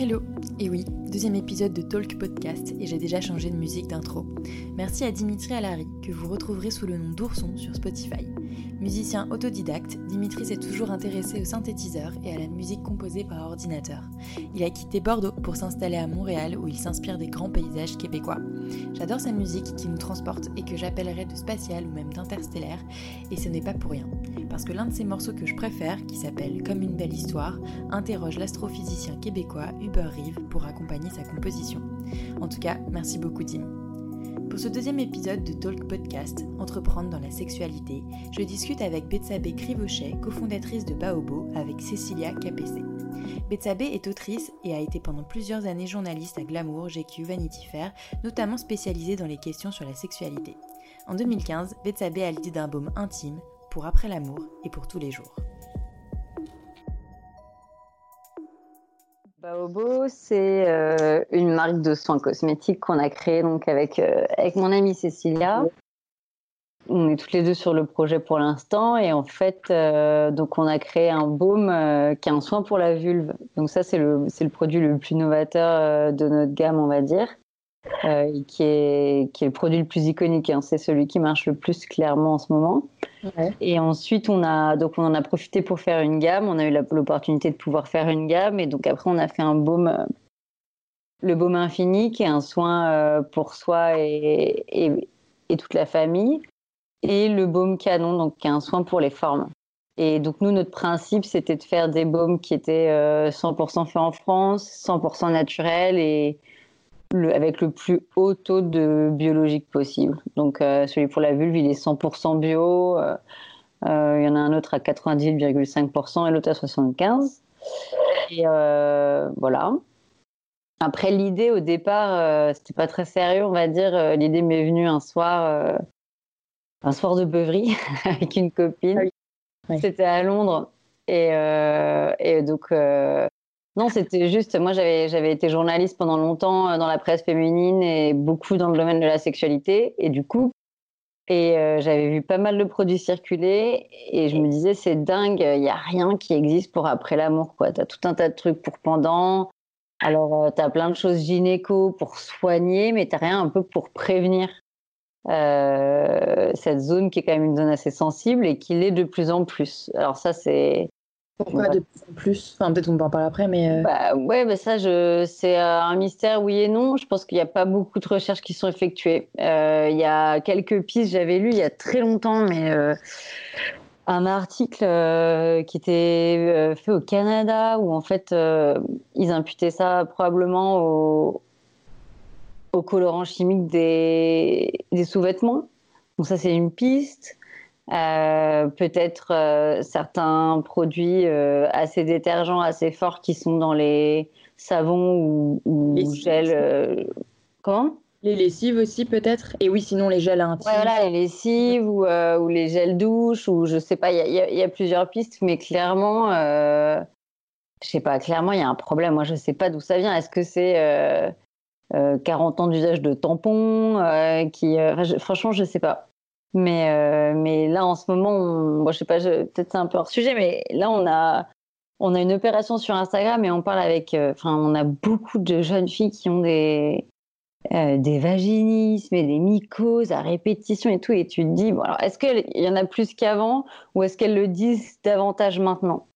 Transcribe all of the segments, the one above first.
Hello Et oui, deuxième épisode de Talk Podcast et j'ai déjà changé de musique d'intro. Merci à Dimitri Alary que vous retrouverez sous le nom d'Ourson sur Spotify. Musicien autodidacte, Dimitri s'est toujours intéressé au synthétiseur et à la musique composée par ordinateur. Il a quitté Bordeaux pour s'installer à Montréal où il s'inspire des grands paysages québécois. J'adore sa musique qui nous transporte et que j'appellerais de spatial ou même d'interstellaire, et ce n'est pas pour rien. Parce que l'un de ses morceaux que je préfère, qui s'appelle Comme une belle histoire, interroge l'astrophysicien québécois Hubert Reeve pour accompagner sa composition. En tout cas, merci beaucoup Dim. Pour ce deuxième épisode de Talk Podcast, Entreprendre dans la sexualité, je discute avec Betsabé Crivochet, cofondatrice de Baobo, avec Cécilia Capessé. Betsabé est autrice et a été pendant plusieurs années journaliste à Glamour, GQ, Vanity Fair, notamment spécialisée dans les questions sur la sexualité. En 2015, Betsabé a l'idée d'un baume intime pour après l'amour et pour tous les jours. Baobo, c'est euh, une marque de soins cosmétiques qu'on a créée donc avec, euh, avec mon amie Cécilia. On est toutes les deux sur le projet pour l'instant et en fait, euh, donc on a créé un baume qui est un soin pour la vulve. Donc ça, c'est le, le produit le plus novateur de notre gamme, on va dire. Qui, est, qui est le produit le plus iconique. Hein. C'est celui qui marche le plus clairement en ce moment. Et ensuite, on, a, donc on en a profité pour faire une gamme. On a eu l'opportunité de pouvoir faire une gamme. Et donc après, on a fait un baume, euh, le baume infini, qui est un soin euh, pour soi et, et, toute la famille. Et le baume canon, donc qui est un soin pour les formes. Et donc nous, notre principe, c'était de faire des baumes qui étaient 100% faits en France, 100% naturels et avec le plus haut taux de biologique possible. Donc euh, celui pour la vulve, il est 100% bio. Euh, euh, il y en a un autre à 98,5% et l'autre à 75%. Et voilà. Après, l'idée au départ, c'était pas très sérieux, on va dire. L'idée m'est venue un soir, un soir de beuverie avec une copine. Ah c'était à Londres. Et, et donc, non, c'était juste, moi j'avais, été journaliste pendant longtemps euh, dans la presse féminine et beaucoup dans le domaine de la sexualité. Et du coup, et euh, j'avais vu pas mal de produits circuler et je me disais, c'est dingue, il n'y a rien qui existe pour après l'amour. Tu as tout un tas de trucs pour pendant. Alors, euh, tu as plein de choses gynéco pour soigner, mais tu rien un peu pour prévenir cette zone qui est quand même une zone assez sensible et qui l'est de plus en plus. Alors ça, c'est pourquoi de plus en plus? Enfin, peut-être qu'on peut en parler après, mais. Euh... Bah, ouais, ça, je... c'est euh, un mystère, oui et non. Je pense qu'il n'y a pas beaucoup de recherches qui sont effectuées. Euh, il y a quelques pistes, j'avais lu il y a très longtemps, mais euh, un article qui était fait au Canada où en fait ils imputaient ça probablement au, au colorant chimique des, des sous-vêtements. Donc, ça, c'est une piste. Euh, peut-être euh, certains produits euh, assez détergents, assez forts qui sont dans les savons ou, ou gels. comment? Les lessives aussi peut-être? Et oui, sinon les gels intimes. Ouais, voilà, les lessives ou, ou, les gels douche ou je sais pas, il y, y, a plusieurs pistes, mais clairement, je sais pas, clairement il y a un problème. Moi je sais pas d'où ça vient. Est-ce que c'est 40 ans d'usage de tampons qui, Franchement, je sais pas. Mais, mais là, en ce moment, on, bon, je sais pas, peut-être c'est un peu hors sujet, mais là, on a, on a une opération sur Instagram et on parle avec, enfin, on a beaucoup de jeunes filles qui ont des, des vaginismes et des mycoses à répétition et tout. Et tu te dis, bon, alors, est-ce qu'il y en a plus qu'avant ou est-ce qu'elles le disent davantage maintenant?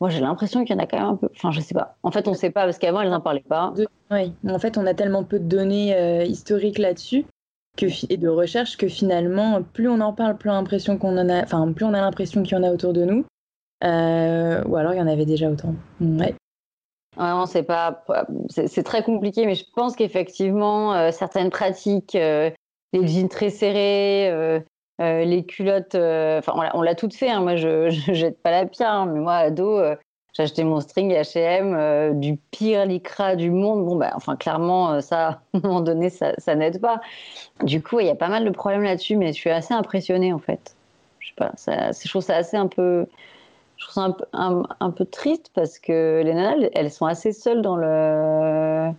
Moi, j'ai l'impression qu'il y en a quand même un peu. Enfin, je sais pas. En fait, on ne sait pas parce qu'avant, elles n'en parlaient pas. Oui, en fait, on a tellement peu de données euh, historiques là-dessus et de recherche que finalement, plus on en parle, plus l'impression qu'on en a. Enfin, plus on a l'impression qu'il y en a autour de nous. Euh, ou alors, il y en avait déjà autant. Ouais. Vraiment, c'est pas, c'est très compliqué, mais je pense qu'effectivement, euh, certaines pratiques, les jeans très serrés, euh, les culottes, euh, enfin, on l'a toutes fait. Hein. Moi, je, je, jette pas la pierre, hein. mais moi, ado, euh, j'ai acheté mon string H&M du pire lycra du monde. Bon, bah, enfin, clairement, ça, à un moment donné, ça, ça n'aide pas. Du coup, il y a pas mal de problèmes là-dessus, mais je suis assez impressionnée, en fait. Je sais pas, ça, je trouve ça assez un peu, je trouve ça un, peu triste parce que les nanas, elles sont assez seules dans le, mm.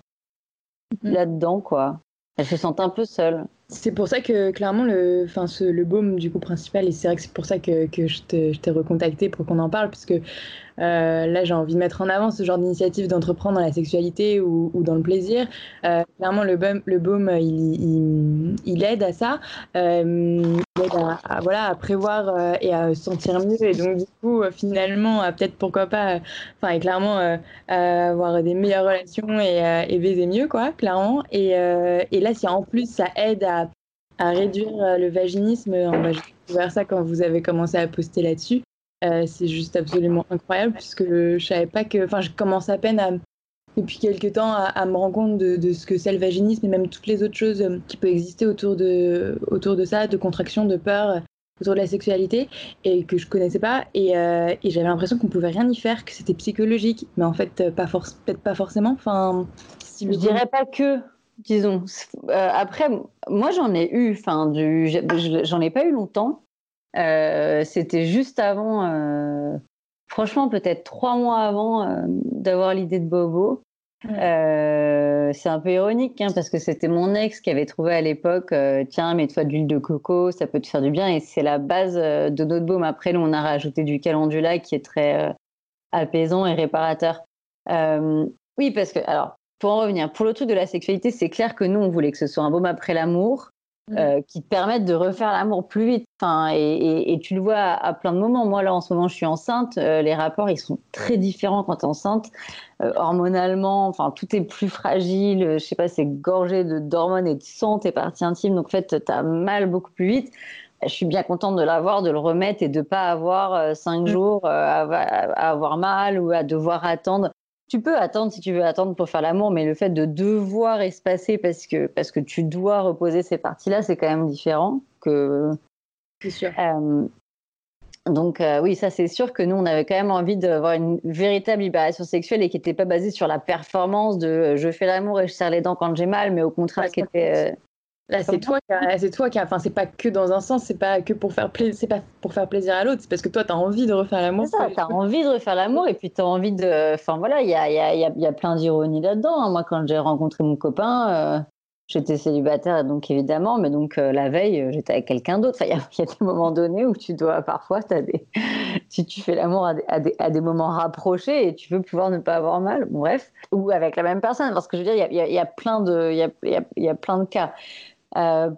là-dedans, quoi. Elles se sentent un peu seules. C'est pour ça que clairement le, enfin le baume du coup principal et c'est vrai que c'est pour ça que, que je t'ai recontacté pour qu'on en parle parce que euh, là, j'ai envie de mettre en avant ce genre d'initiative d'entreprendre dans la sexualité ou, dans le plaisir. Euh, clairement, le baume, le baume il, il, aide à ça. Euh, il aide à, voilà, à prévoir et à se sentir mieux. Et donc, du coup, finalement, peut-être pourquoi pas, enfin, et clairement, avoir des meilleures relations et, et baiser mieux, quoi, clairement. Et, et là, si en plus ça aide à, à réduire le vaginisme, on va voir ça quand vous avez commencé à poster là-dessus. Euh, c'est juste absolument incroyable puisque je savais pas que. Enfin, je commence à peine à, depuis quelques temps à, me rendre compte de, ce que c'est le vaginisme et même toutes les autres choses euh, qui peuvent exister autour de, autour de ça, de contraction, de peur, euh, autour de la sexualité et que je connaissais pas. Et, et j'avais l'impression qu'on pouvait rien y faire, que c'était psychologique. Mais en fait, pas peut-être pas forcément. Enfin, si je dirais pas que. Disons. après, moi j'en ai eu, enfin, du, j'en ai pas eu longtemps. Euh, c'était juste avant, euh, franchement, peut-être trois mois avant euh, d'avoir l'idée de Bobo. c'est un peu ironique hein, parce que c'était mon ex qui avait trouvé à l'époque tiens mets-toi de l'huile de coco ça peut te faire du bien et c'est la base de notre baume après nous on a rajouté du calendula qui est très apaisant et réparateur oui parce que alors pour en revenir pour le truc de la sexualité c'est clair que nous on voulait que ce soit un baume après l'amour Mmh. Euh, qui te permettent de refaire l'amour plus vite. Enfin, et, tu le vois à, plein de moments. Moi, là, en ce moment, je suis enceinte. Euh, les rapports, ils sont très différents quand tu es enceinte. Euh, hormonalement, enfin, tout est plus fragile. Je sais pas, c'est gorgé d'hormones et de sang, tes parties intimes. Donc, en fait, tu as mal beaucoup plus vite. Je suis bien contente de l'avoir, de le remettre et de ne pas avoir cinq mmh. jours à, avoir mal ou à devoir attendre tu peux attendre si tu veux attendre pour faire l'amour, mais le fait de devoir espacer parce que, parce que tu dois reposer ces parties-là, c'est quand même différent que. C'est sûr. Euh, donc euh, oui, ça c'est sûr que nous, on avait quand même envie d'avoir une véritable libération sexuelle et qui n'était pas basée sur la performance de euh, je fais l'amour et je serre les dents quand j'ai mal, mais au contraire, qui était Là, c'est toi, qui c'est toi qui, enfin, c'est pas que dans un sens, c'est pas que pour faire plaisir, c'est pas pour faire plaisir à l'autre, c'est parce que toi, tu as envie de refaire l'amour. C'est ça, tu as envie de refaire l'amour et puis tu as envie de, enfin voilà, il y a, y, a, y a, plein d'ironie là-dedans. Hein. Moi, quand j'ai rencontré mon copain, euh, j'étais célibataire, donc évidemment, mais donc euh, la veille, euh, j'étais avec quelqu'un d'autre. Il y, a des moments donnés où tu dois, parfois, as des... si tu fais l'amour à, à, des moments rapprochés et tu veux pouvoir ne pas avoir mal, bref, ou avec la même personne, parce que je veux dire, il y a, y plein de, il y a, y a plein de cas. Euh,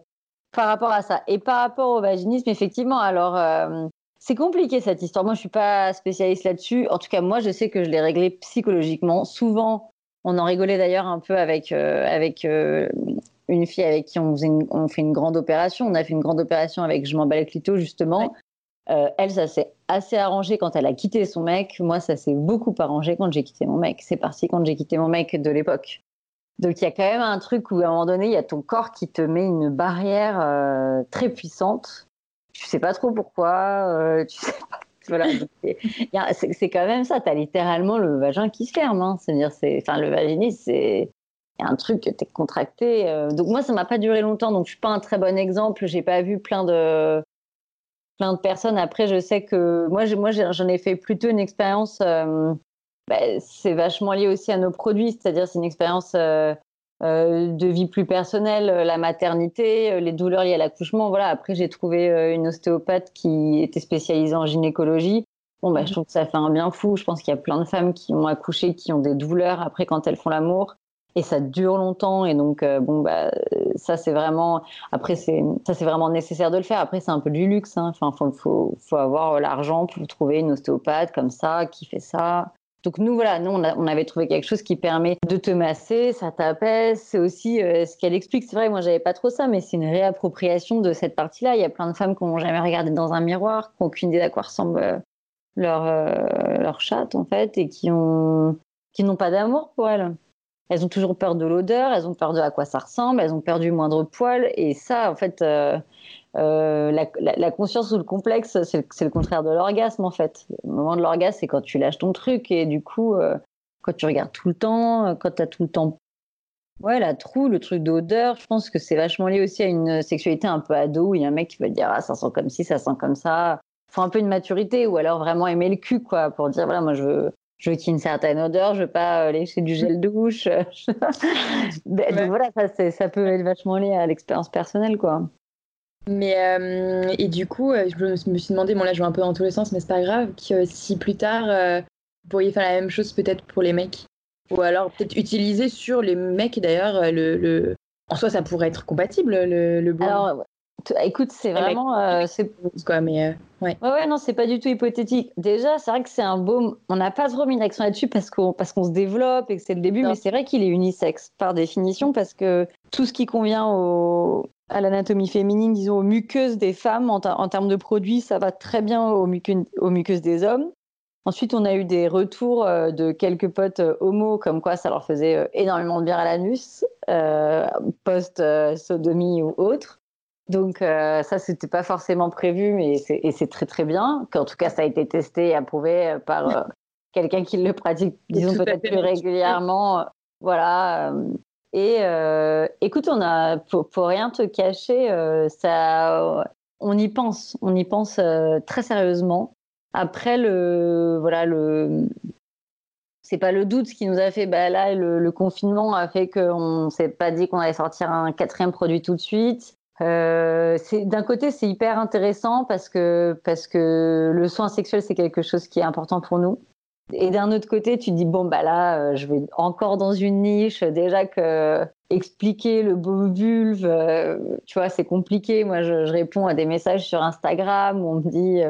par rapport à ça. Et par rapport au vaginisme, effectivement, alors euh, c'est compliqué cette histoire. Moi, je suis pas spécialiste là-dessus. En tout cas, moi, je sais que je l'ai réglé psychologiquement. Souvent, on en rigolait d'ailleurs un peu avec euh, avec une fille avec qui on, on fait une grande opération. On a fait une grande opération avec je m'emballe clito justement. elle, ça s'est assez arrangé quand elle a quitté son mec. Moi, ça s'est beaucoup arrangé quand j'ai quitté mon mec. C'est parti quand j'ai quitté mon mec de l'époque. Donc il y a quand même un truc où à un moment donné, il y a ton corps qui te met une barrière euh, très puissante. Tu sais pas trop pourquoi. Euh, tu sais pas. Voilà. c'est quand même ça. Tu as littéralement le vagin qui se ferme. Hein. C'est-à-dire, c'est, enfin, le vaginisme, c'est un truc que tu es contracté. Euh. Donc moi, ça m'a pas duré longtemps. Donc je suis pas un très bon exemple. J'ai pas vu plein de plein de personnes. Après, je sais que moi, moi, j'en ai fait plutôt une expérience bah, c'est vachement lié aussi à nos produits, c'est-à-dire c'est une expérience euh, de vie plus personnelle, la maternité, les douleurs liées à l'accouchement. Voilà. Après, j'ai trouvé une ostéopathe qui était spécialisée en gynécologie. Bon, bah, je trouve que ça fait un bien fou. Je pense qu'il y a plein de femmes qui ont accouché, qui ont des douleurs après quand elles font l'amour et ça dure longtemps et donc euh, bon bah ça c'est vraiment après c'est ça c'est vraiment nécessaire de le faire après c'est un peu du luxe hein. enfin faut, faut, faut avoir l'argent pour trouver une ostéopathe comme ça qui fait ça donc nous voilà nous on, avait trouvé quelque chose qui permet de te masser ça t'apaise c'est aussi euh, ce qu'elle explique. C'est vrai moi j'avais pas trop ça mais c'est une réappropriation de cette partie là il y a plein de femmes qui n'ont jamais regardé dans un miroir qui n'ont aucune idée d'à quoi ressemble euh, leur leur chatte en fait et qui ont qui n'ont pas d'amour pour elles elles ont toujours peur de l'odeur, elles ont peur de à quoi ça ressemble, elles ont peur du moindre poil. Et ça, en fait, euh, euh, la, conscience ou le complexe, c'est le contraire de l'orgasme, en fait. Le moment de l'orgasme, c'est quand tu lâches ton truc. Et du coup, euh, quand tu regardes tout le temps, quand tu as tout le temps. Ouais, la trou, le truc d'odeur, je pense que c'est vachement lié aussi à une sexualité un peu ado où il y a un mec qui va te dire Ah, ça sent comme ci, ça sent comme ça. Faut un peu une maturité ou alors vraiment aimer le cul, quoi, pour dire Voilà, moi je veux je veux qu'il y ait une certaine odeur, je veux pas euh, lécher du gel douche. Donc voilà, ça, ça peut être vachement lié à l'expérience personnelle, quoi. Mais euh, et du coup, euh, je me suis demandé, bon là je vais un peu dans tous les sens, mais c'est pas grave, que si plus tard vous pourriez faire la même chose peut-être pour les mecs, ou alors peut-être utiliser sur les mecs d'ailleurs le, le, en soi ça pourrait être compatible le, le Alors Écoute, c'est vraiment. Euh, c'est quoi, mais euh, ouais. ouais. Ouais, non, c'est pas du tout hypothétique. Déjà, c'est vrai que c'est un beau. On n'a pas trop mis l'accent là-dessus parce qu'on parce qu'on se développe et que c'est le début, mais c'est vrai qu'il est unisexe par définition parce que tout ce qui convient au... à l'anatomie féminine, disons aux muqueuses des femmes en, en, termes de produits, ça va très bien aux, aux muqueuses des hommes. Ensuite, on a eu des retours euh, de quelques potes homo, comme quoi ça leur faisait énormément de bien à l'anus, post-sodomie ou autre. Donc euh, ça, c'était pas forcément prévu, mais c'est très très bien. Qu'en tout cas, ça a été testé et approuvé euh, par euh, quelqu'un qui le pratique, disons peut-être plus régulièrement. Voilà. Et écoute, on a pour, rien te cacher, ça, on y pense, on y pense très sérieusement. Après le, voilà le, c'est pas le doute qui nous a fait. Bah là, le, le confinement a fait qu'on s'est pas dit qu'on allait sortir un quatrième produit tout de suite. Euh, d'un côté, c'est hyper intéressant parce que, parce que le soin sexuel, c'est quelque chose qui est important pour nous. Et d'un autre côté, tu te dis, bon, bah là, euh, je vais encore dans une niche. Déjà que expliquer le beau vulve, euh, tu vois, c'est compliqué. Moi, je, réponds à des messages sur Instagram où on me dit,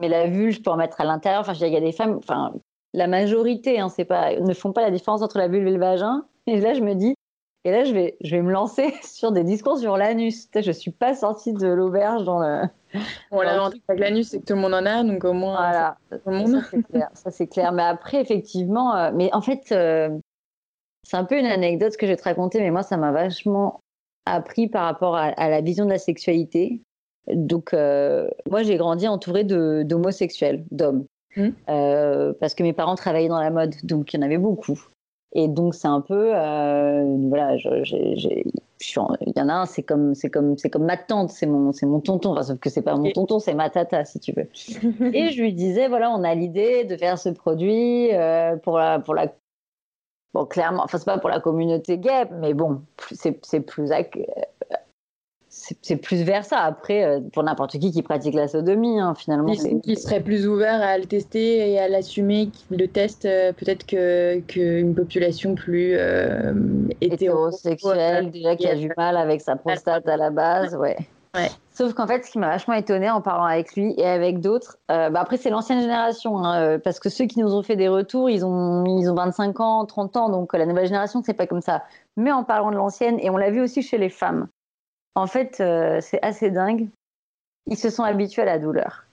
mais la vulve, je peux en mettre à l'intérieur. Enfin, il y a des femmes, enfin, la majorité hein, pas, ne font pas la différence entre la vulve et le vagin. Et là, je me dis, et là, je vais, je vais me lancer sur des discours sur l'anus. Je ne suis pas sortie de l'auberge dans le. Bon, l'avantage avec l'anus, c'est que tout le monde en a, donc au moins. Voilà, tout le monde. Ça, c'est clair. clair. Mais après, effectivement, euh, mais en fait, euh, c'est un peu une anecdote que je vais te raconter, mais moi, ça m'a vachement appris par rapport à, la vision de la sexualité. Donc, euh, moi, j'ai grandi entourée d'homosexuels, d'hommes. Mmh. parce que mes parents travaillaient dans la mode, donc il y en avait beaucoup. Et donc c'est un peu, euh, voilà, il y en a un, c'est comme, c'est comme, c'est comme ma tante, c'est mon, c'est mon tonton. Enfin, sauf que c'est pas mon tonton, c'est ma tata, si tu veux. et je lui disais, voilà, on a l'idée de faire ce produit euh, pour la, pour la, bon, clairement, enfin c'est pas pour la communauté gay, mais bon, c'est, c'est plus c'est plus vers ça. Après, euh, pour n'importe qui qui pratique la sodomie, hein, finalement. Qui, serait plus ouvert à le tester et à l'assumer, le teste euh, peut-être qu'une population plus euh, hétérosexuelle, déjà qui a du mal avec sa prostate à la base, ouais. ouais. Sauf qu'en fait, ce qui m'a vachement étonné en parlant avec lui et avec d'autres, bah après c'est l'ancienne génération, hein, parce que ceux qui nous ont fait des retours, ils ont, ils ont 25 ans, 30 ans, donc la nouvelle génération, c'est pas comme ça. Mais en parlant de l'ancienne, et on l'a vu aussi chez les femmes, en fait, euh, c'est assez dingue. Ils se sont habitués à la douleur.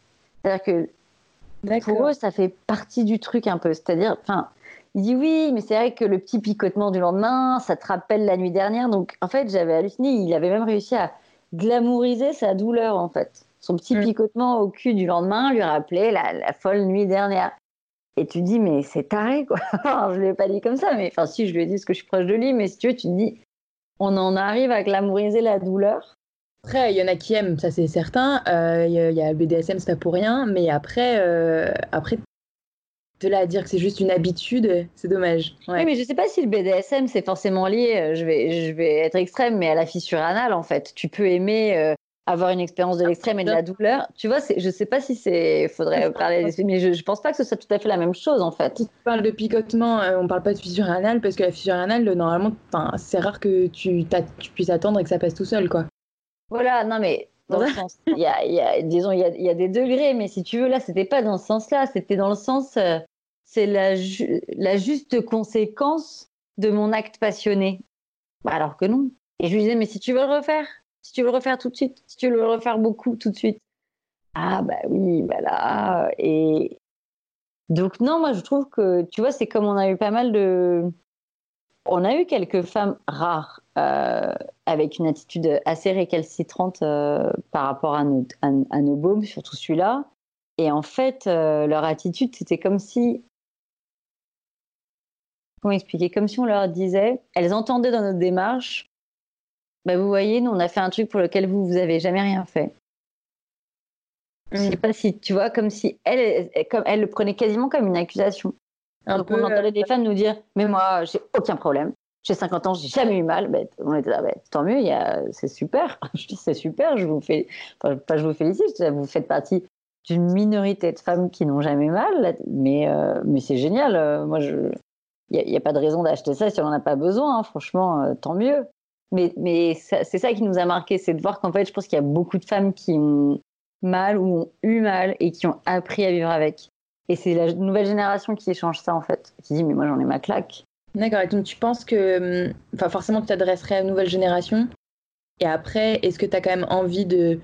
C'est-à-dire que pour eux, ça fait partie du truc un peu. C'est-à-dire, enfin, il dit oui, mais c'est vrai que le petit picotement du lendemain, ça te rappelle la nuit dernière. Donc, en fait, j'avais halluciné. Il avait même réussi à glamouriser sa douleur, en fait. Son petit mm. picotement au cul du lendemain lui rappelait la, folle nuit dernière. Et tu dis, mais c'est taré, quoi. je ne l'ai pas dit comme ça, mais enfin, si, je lui ai dit ce que je suis proche de lui, mais si tu veux, tu te dis, on en arrive à glamouriser la douleur. Après, il y en a qui aiment, ça c'est certain. Euh, il y, a le BDSM, c'est pas pour rien. Mais après, euh, après de là à dire que c'est juste une habitude, c'est dommage. Oui, mais je sais pas si le BDSM c'est forcément lié. euh, Je vais, je vais être extrême, mais à la fissure anale en fait. Tu peux aimer euh, avoir une expérience de l'extrême et de la douleur. Tu vois, je sais pas si c'est, faudrait parler, des- mais je, je pense pas que ce soit tout à fait la même chose en fait. Si tu parles de picotement, euh, on parle pas de fissure anale parce que la fissure anale, normalement, c'est rare que tu, puisses attendre et que ça passe tout seul, quoi. Voilà, non mais dans le sens, il y a, il y a- disons, il y a, il y a des degrés, mais si tu veux, là, c'était pas dans ce sens-là, c'était dans le sens, euh, c'est la, ju- la juste conséquence de mon acte passionné. Bah, alors que non. Et je lui disais, mais si tu veux le refaire, si tu veux le refaire tout de suite, si tu veux le refaire beaucoup tout de suite. Ah bah oui, bah là. Et donc non, moi je trouve que, tu vois, c'est comme on a eu pas mal de... On a eu quelques femmes rares euh, avec une attitude assez récalcitrante euh, par rapport à nos, à, nos baumes, surtout celui-là. Et en fait, euh, leur attitude, c'était comme si... Comment expliquer? Comme si on leur disait, elles entendaient dans notre démarche, bah, vous voyez, nous, on a fait un truc pour lequel vous, vous avez jamais rien fait. Je sais pas si, tu vois, comme si elle, comme, elle le prenait quasiment comme une accusation. Un Donc peu, on entendait euh, des femmes nous dire Mais moi, j'ai aucun problème. J'ai 50 ans, j'ai jamais eu mal. Ben, on était là, ben, tant mieux, y a... c'est super. je dis C'est super, je vous fais. Enfin, pas je vous félicite, vous faites partie d'une minorité de femmes qui n'ont jamais mal, mais, euh, mais c'est génial. euh, moi, je. Il n'y a, pas de raison d'acheter ça si on n'en a pas besoin, hein, franchement, euh, tant mieux. Mais, c'est ça qui nous a marqué, c'est de voir qu'en fait, je pense qu'il y a beaucoup de femmes qui ont mal ou ont eu mal et qui ont appris à vivre avec. Et c'est la nouvelle génération qui échange ça en fait, qui dit mais moi j'en ai ma claque. D'accord, et donc tu penses que, hum, enfin forcément tu t'adresserais à une nouvelle génération, et après, est-ce que tu as quand même envie de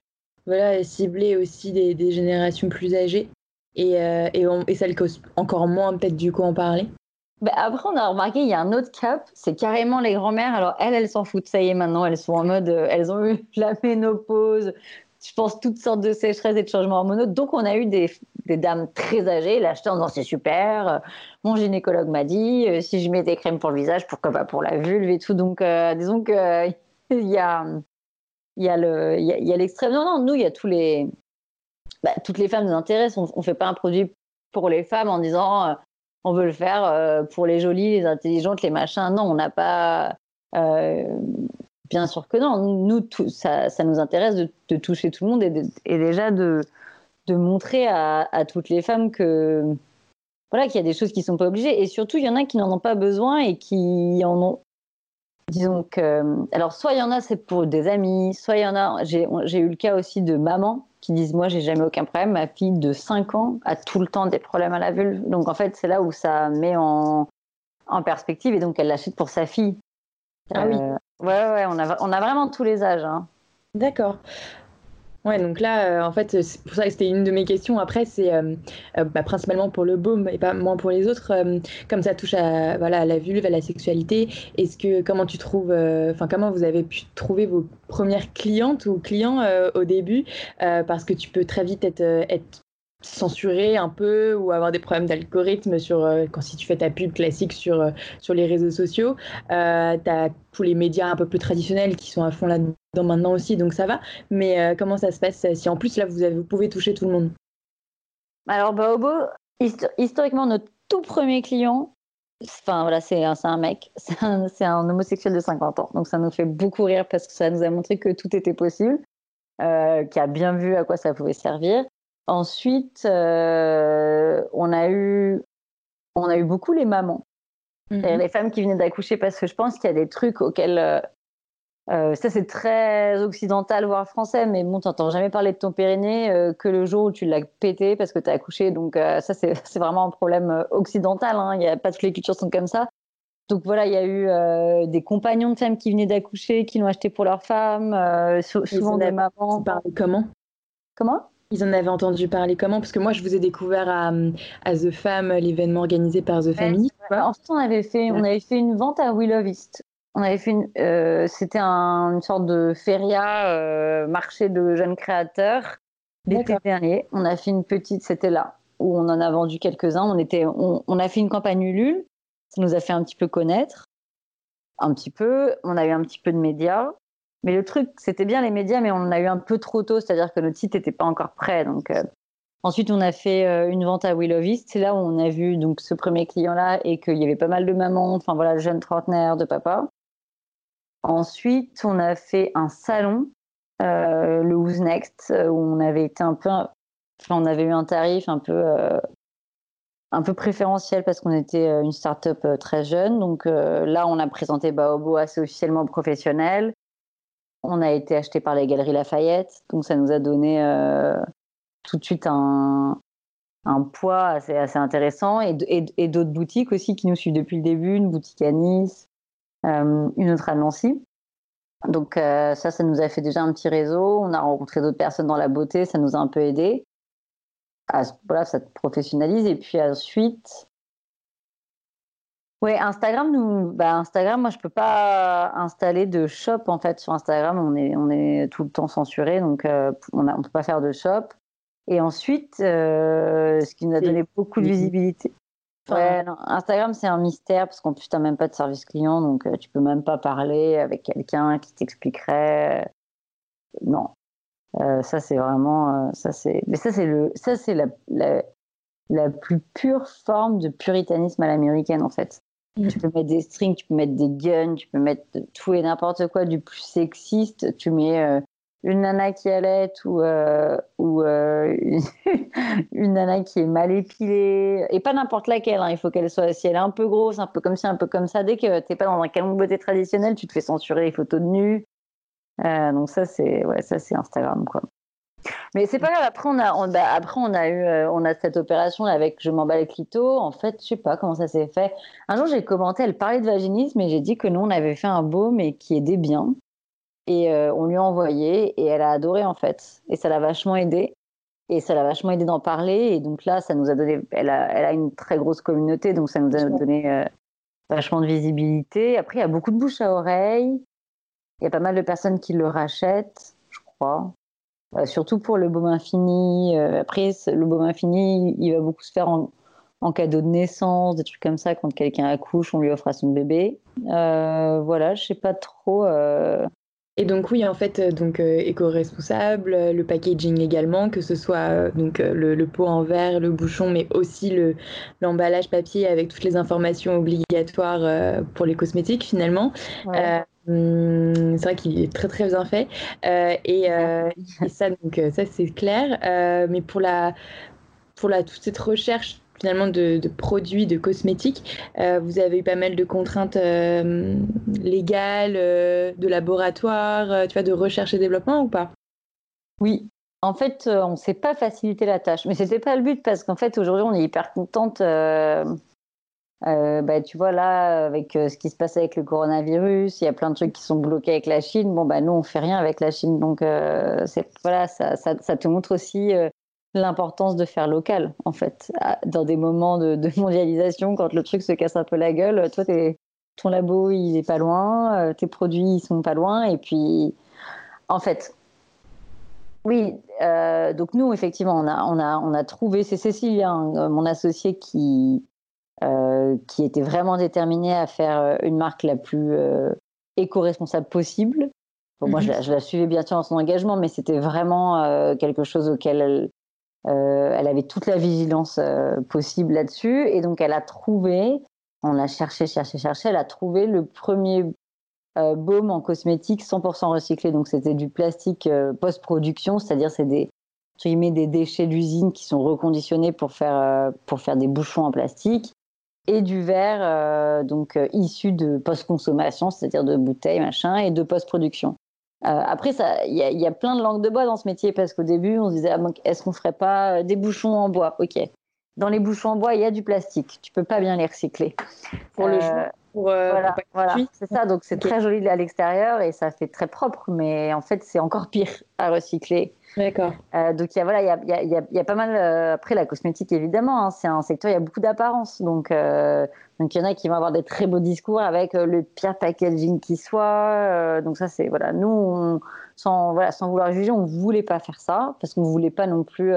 voilà, cibler aussi des, générations plus âgées, et, euh, et, on- et celles encore moins peut-être du coup en parler? Ben après on a remarqué il y a un autre cap, c'est carrément les grand-mères. Alors elles elles s'en foutent, ça y est maintenant elles sont en mode, euh, elles ont eu la ménopause, je pense toutes sortes de sécheresses et de changements hormonaux. Donc on a eu des, dames très âgées l'acheter en disant c'est super, mon gynécologue m'a dit euh, si je mets des crèmes pour le visage pourquoi pas pour la vulve et tout. Donc euh, disons que euh, il y a l'extrême. Non non nous il y a tous les bah, toutes les femmes nous intéressent. On, on fait pas un produit pour les femmes en disant on veut le faire euh, pour les jolies, les intelligentes, les machins. Non, on n'a pas. euh, bien sûr que non. Nous, tout, ça, ça nous intéresse de, toucher tout le monde et, déjà de, montrer à, à toutes les femmes que voilà qu'il y a des choses qui sont pas obligées. Et surtout, il y en a qui n'en ont pas besoin et qui en ont. Disons que. Alors, soit il y en a, c'est pour des amis, soit il y en a. J'ai eu le cas aussi de mamans qui disent Moi, j'ai jamais aucun problème. Ma fille de 5 ans a tout le temps des problèmes à la vulve. Donc, en fait, c'est là où ça met en, en perspective et donc elle l'achète pour sa fille. Ah oui. Euh, ouais, ouais, on a, on a vraiment tous les âges. hein. D'accord. Ouais, donc là, euh, en fait, c'est pour ça que c'était une de mes questions. Après, c'est euh, euh, bah, principalement pour le baume et pas moins pour les autres. euh, comme ça touche à, voilà, à la vulve, à la sexualité, est-ce que comment tu trouves, enfin, comment vous avez pu trouver vos premières clientes ou clients au début Parce que tu peux très vite être censuré un peu ou avoir des problèmes d'algorithme sur euh, quand si tu fais ta pub classique sur, euh, sur les réseaux sociaux. Euh, tu as tous les médias un peu plus traditionnels qui sont à fond là-dedans maintenant aussi, donc ça va. Mais euh, comment ça se passe si en plus là vous, avez, vous pouvez toucher tout le monde? Alors, Baobo, histo- historiquement, notre tout premier client, enfin voilà, c'est un, un mec, c'est un, homosexuel de 50 ans. Donc, ça nous fait beaucoup rire parce que ça nous a montré que tout était possible, qui a bien vu à quoi ça pouvait servir. Ensuite, euh, on, a eu, on a eu beaucoup les mamans. C'est-à-dire les femmes qui venaient d'accoucher parce que je pense qu'il y a des trucs auxquels. euh, euh, ça, c'est très occidental, voire français, mais bon, t'entends jamais parler de ton périnée euh, que le jour où tu l'as pété parce que t'as accouché. Donc, ça, c'est vraiment un problème occidental. hein. Il y a pas toutes les cultures sont comme ça. Donc, voilà, il y a eu euh, des compagnons de femmes qui venaient d'accoucher, qui l'ont acheté pour leurs femmes, euh, sou- souvent en des mamans. Comment? Comment? Ils en avaient entendu parler comment? Parce que moi, je vous ai découvert à, à The Fam, l'événement organisé par The Family. En fait, on avait fait, on avait fait une vente à Willow East. On avait fait une, euh, c'était un- une sorte de feria, euh, marché de jeunes créateurs l'été dernier. On a fait une petite, c'était là où on en a vendu quelques-uns. On était, on, on a fait une campagne Ulule. Ça nous a fait un petit peu connaître, un petit peu. On a eu un petit peu de médias. Mais le truc, c'était bien les médias, mais on en a eu un peu trop tôt, c'est-à-dire que notre site n'était pas encore prêt. Donc, euh, Ensuite, on a fait euh, une vente à Willovist. C'est là où on a vu donc ce premier client-là et qu'il y avait pas mal de mamans, enfin voilà, jeunes trentenaires, de papa. Ensuite, on a fait un salon, euh, le Who's Next, où on avait été un peu, enfin, on avait eu un tarif un peu, un peu préférentiel parce qu'on était une start-up très jeune. Donc là, on a présenté Baobo assez officiellement professionnel. On a été acheté par les Galeries Lafayette, donc ça nous a donné tout de suite un, poids assez, intéressant et, d'autres boutiques aussi qui nous suivent depuis le début, une boutique à Nice, euh, une autre à Nancy. Donc euh, ça, ça nous a fait déjà un petit réseau. On a rencontré d'autres personnes dans la beauté, ça nous a un peu aidé. voilà, ça te professionnalise. Et puis ensuite, ouais, Instagram, nous, bah Instagram, moi je peux pas installer de shop en fait sur Instagram. On est, on est tout le temps censuré, donc euh, on ne peut pas faire de shop. Et ensuite, euh, ce qui nous a donné beaucoup de visibilité. Ouais, Instagram, c'est un mystère parce qu'en plus, tu n'as même pas de service client, donc euh, tu peux même pas parler avec quelqu'un qui t'expliquerait. Non. Euh, ça, c'est vraiment. ça, c'est... Mais ça, c'est, le... ça, c'est la, la, la, plus pure forme de puritanisme à l'américaine, en fait. Mm. Tu peux mettre des strings, tu peux mettre des guns, tu peux mettre tout et n'importe quoi, du plus sexiste. Tu mets une nana qui allait ou, euh, ou euh, une nana qui est mal épilée, et pas n'importe laquelle, hein. il faut qu'elle soit, si elle est un peu grosse, un peu comme ça, un peu comme ça, dès que t'es pas dans un canon de beauté traditionnel, tu te fais censurer les photos de nu. Euh, donc ça c'est ouais, Instagram quoi. Mais c'est pas grave. Après on a, bah, après on a eu, on a cette opération avec je m'emballe le clito. En fait, je sais pas comment ça s'est fait. Un jour j'ai commenté, elle parlait de vaginisme et j'ai dit que nous on avait fait un baume et qui aidait bien. Et euh, on lui a envoyé et elle a adoré en fait. Et ça l'a vachement aidé. Et ça l'a vachement aidé d'en parler. Et donc là, ça nous a donné. Elle a, elle a une très grosse communauté, donc ça nous a donné euh, vachement de visibilité. Après, il y a beaucoup de bouche à oreille. Il y a pas mal de personnes qui le rachètent, je crois. Euh, surtout pour le baume infini. après, le baume infini, il va beaucoup se faire en, en, cadeau de naissance, des trucs comme ça. Quand quelqu'un accouche, on lui offre à son bébé. voilà, je sais pas trop. Et donc oui, en fait, euh, donc euh, éco-responsable, euh, le packaging également, que ce soit donc le, pot en verre, le bouchon, mais aussi le l'emballage papier avec toutes les informations obligatoires pour les cosmétiques finalement. Hum, c'est vrai qu'il est très très bien fait et, et, ça donc ça c'est clair. mais pour la pour la toute cette recherche finalement de, produits, de cosmétiques. Euh, vous avez eu pas mal de contraintes euh, légales, euh, de laboratoire, tu vois, de recherche et développement ou pas? Oui. En fait, on ne s'est pas facilité la tâche, mais c'était pas le but parce qu'en fait aujourd'hui on est hyper contente. Bah, tu vois là, avec ce qui se passe avec le coronavirus, il y a plein de trucs qui sont bloqués avec la Chine. Bon, bah nous on fait rien avec la Chine, donc c'est voilà, ça, ça, te montre aussi l'importance de faire local, en fait. Dans des moments de, mondialisation, quand le truc se casse un peu la gueule, toi, ton labo, il est pas loin, euh, tes produits, ils sont pas loin. Et puis, en fait, oui, euh, donc nous, effectivement, on a, on a, on a trouvé, c'est Cécile, hein, mon associé, qui, euh, qui était vraiment déterminée à faire une marque la plus éco-responsable possible. Moi, je la, je la, suivais bien sûr dans son engagement, mais c'était vraiment quelque chose auquel elle, euh, elle avait toute la vigilance euh, possible là-dessus. Et donc, elle a trouvé, on l'a cherché, cherché, cherché, elle a trouvé le premier euh, baume en cosmétique 100% recyclé. Donc, c'était du plastique post-production, c'est-à-dire c'est des, des déchets d'usine qui sont reconditionnés pour faire, pour faire des bouchons en plastique et du verre donc issu de post-consommation, c'est-à-dire de bouteilles, machin, et de post-production. Euh, après, il y, a plein de langues de bois dans ce métier parce qu'au début, on se disait ah, est-ce qu'on ferait pas euh, des bouchons en bois? Ok. Dans les bouchons en bois, il y a du plastique. Tu peux pas bien les recycler. Pour le euh, pour, voilà, voilà. c'est ça. Donc c'est très joli à l'extérieur et ça fait très propre, mais en fait c'est encore pire à recycler. D'accord. Euh, donc il y a voilà, il y a, y, a, y a, pas mal. Euh, après la cosmétique évidemment, hein, c'est un secteur il y a beaucoup d'apparence. Donc euh, donc il y en a qui vont avoir des très beaux discours avec le pire packaging qui soit. donc ça c'est voilà, nous sans voilà sans vouloir juger, on voulait pas faire ça parce qu'on voulait pas non plus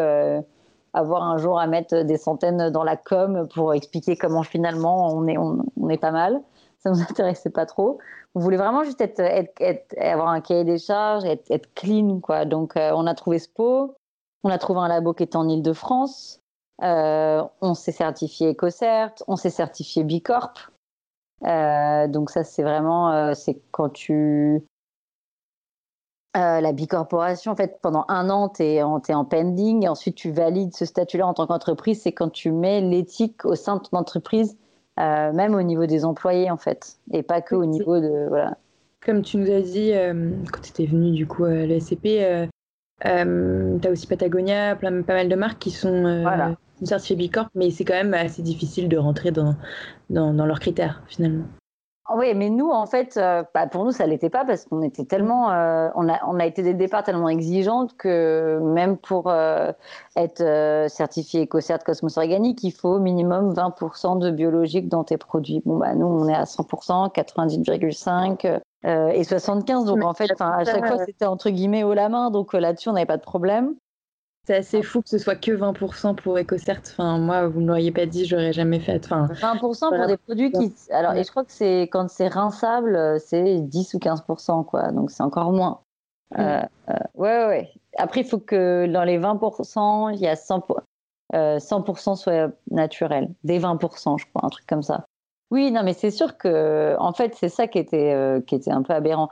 avoir un jour à mettre des centaines dans la com pour expliquer comment finalement on est on, est pas mal. Ça nous intéressait pas trop on voulait vraiment juste être, avoir un cahier des charges, être, clean, quoi. Donc, euh, on a trouvé ce pot. On a trouvé un labo qui est en Ile-de-France. Euh, on s'est certifié EcoCert, on s'est certifié Bicorp. Euh, donc ça, c'est vraiment, c'est quand tu... la bicorporation, en fait, pendant un an, tu es, en pending et ensuite tu valides ce statut-là en tant qu'entreprise. C'est quand tu mets l'éthique au sein de ton entreprise, même au niveau des employés, en fait, et pas que au niveau de... Voilà. Comme tu nous as dit quand tu étais venu du coup à l'ACP, euh, tu as aussi Patagonia, plein, pas mal de marques qui sont euh, certifiées Bicorp, mais c'est quand même assez difficile de rentrer dans, dans, leurs critères finalement. Ah oui, mais nous, en fait, euh, bah, pour nous, ça l'était pas parce qu'on était tellement, euh, on, a, on a été dès le départ tellement exigeante que même pour être certifié EcoCert Cosmos Organique, il faut au minimum 20% de biologique dans tes produits. Bon, bah, nous, on est à 100%, 90,5%. Euh, et 75. Donc en fait, à chaque fois, c'était entre guillemets haut la main. Donc euh, là-dessus, on n'avait pas de problème. C'est assez fou que ce soit que 20% pour EcoCert. Enfin, moi, vous ne l'auriez pas dit, j'aurais jamais fait. Enfin, 20% pour des produits qui. Alors, et je crois que c'est quand c'est rinçable, euh, c'est 10 ou 15%, quoi. Donc c'est encore moins. Mm. Euh, ouais, ouais. Après, il faut que dans les 20%, il y a 100%, 100% soit naturel. Des 20%, je crois, un truc comme ça. Oui, non, mais c'est sûr que, en fait, c'est ça qui était, euh, qui était un peu aberrant.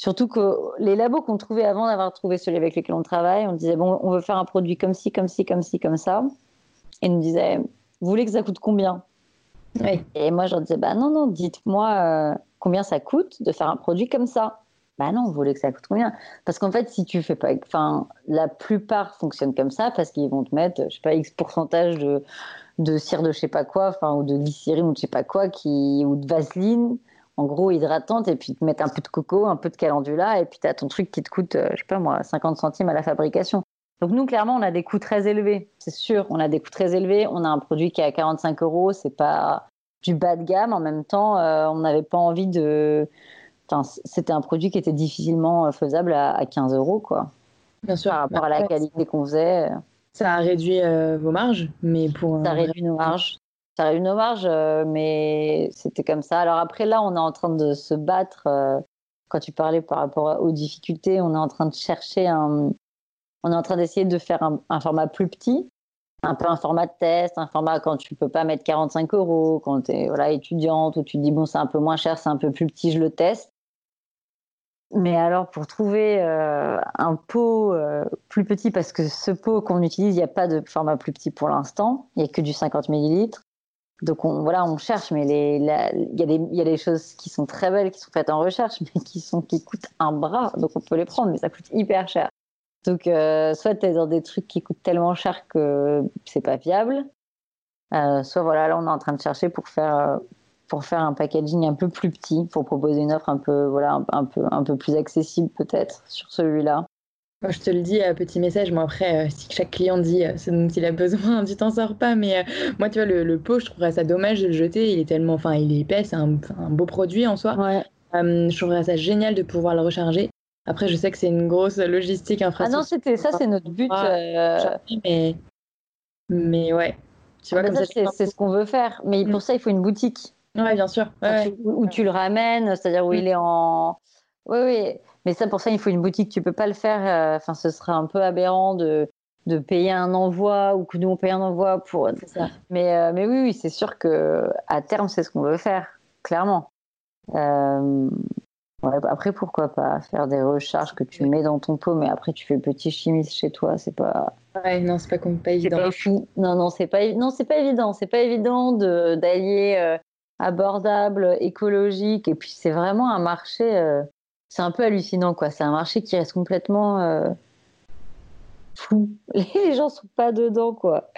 Surtout que les labos qu'on trouvait avant d'avoir trouvé celui avec lequel on travaille, on disait, bon, on veut faire un produit comme ci, comme ci, comme ci, comme ça. Et ils nous disaient, vous voulez que ça coûte combien? Oui. Et moi, je leur disais, bah non, non, dites-moi euh, combien ça coûte de faire un produit comme ça. Bah non, vous voulez que ça coûte combien? Parce qu'en fait, si tu fais pas, enfin, la plupart fonctionnent comme ça parce qu'ils vont te mettre, je sais pas, X pourcentage de, de cire de je sais pas quoi, enfin, ou de glycérine ou de je sais pas quoi, qui, ou de vaseline, en gros hydratante, et puis te mettre un peu de coco, un peu de calendula, et puis tu as ton truc qui te coûte, euh, je sais pas moi, 50 centimes à la fabrication. Donc nous, clairement, on a des coûts très élevés, c'est sûr, on a des coûts très élevés, on a un produit qui est à 45 euros, c'est pas du bas de gamme, en même temps, euh, on n'avait pas envie de... Enfin, c'était un produit qui était difficilement euh, faisable à, 15 euros, quoi. Bien sûr. Par rapport à la qualité qu'on faisait. Ça a réduit euh, vos marges, mais pour. Ça a réduit nos marges. Nos marges, euh, mais c'était comme ça. Alors après, là, on est en train de se battre. Euh, quand tu parlais par rapport aux difficultés, on est en train de chercher un. On est en train d'essayer de faire un, format plus petit, un peu un format de test, un format quand tu peux pas mettre 45 euros, quand tu es voilà, étudiante, ou tu te dis bon, c'est un peu moins cher, c'est un peu plus petit, je le teste. Mais alors, pour trouver euh, un pot plus petit, parce que ce pot qu'on utilise, il n'y a pas de format plus petit pour l'instant, il n'y a que du 50 millilitres. Donc on, voilà, on cherche, mais il y, a des choses qui sont très belles, qui sont faites en recherche, mais qui, sont, qui coûtent un bras. Donc on peut les prendre, mais ça coûte hyper cher. Donc euh, soit tu es dans des trucs qui coûtent tellement cher que c'est pas viable, soit voilà, là on est en train de chercher pour faire pour faire un packaging un peu plus petit, pour proposer une offre un peu, voilà, un, peu, un peu plus accessible peut-être sur celui-là. Je te le dis, petit message. Moi, après, euh, si chaque client dit euh, ce dont il a besoin, tu t'en sors pas. Mais euh, moi, tu vois, le, pot, je trouverais ça dommage de le jeter. Il est tellement, enfin, il est épais, c'est un, beau produit en soi. je trouverais ça génial de pouvoir le recharger. Après, je sais que c'est une grosse logistique infrastructure. Ah non, c'était ça, c'est notre but. Mais, mais ouais. Tu vois, ah, c'est ce qu'on veut faire. Mais pour mm. ça, il faut une boutique. Oui, bien sûr. Où, tu le ramènes, c'est-à-dire où il est en. Oui, oui. Mais ça, pour ça, il faut une boutique. Tu peux pas le faire. Euh, enfin, ce serait un peu aberrant de, de payer un envoi ou que nous on paye un envoi pour. Ça. Mais, euh, mais oui, oui, c'est sûr que à terme, c'est ce qu'on veut faire, clairement. Euh, après, pourquoi pas faire des recharges que tu mets dans ton pot, mais après tu fais petit chimiste chez toi, c'est pas. Ouais, non, c'est pas, pas évident. Pas fou. Non, non, c'est pas, non, c'est pas évident. C'est pas évident d'allier abordable, écologique. Et puis c'est vraiment un marché, c'est un peu hallucinant quoi. C'est un marché qui reste complètement euh, fou. Les gens sont pas dedans quoi.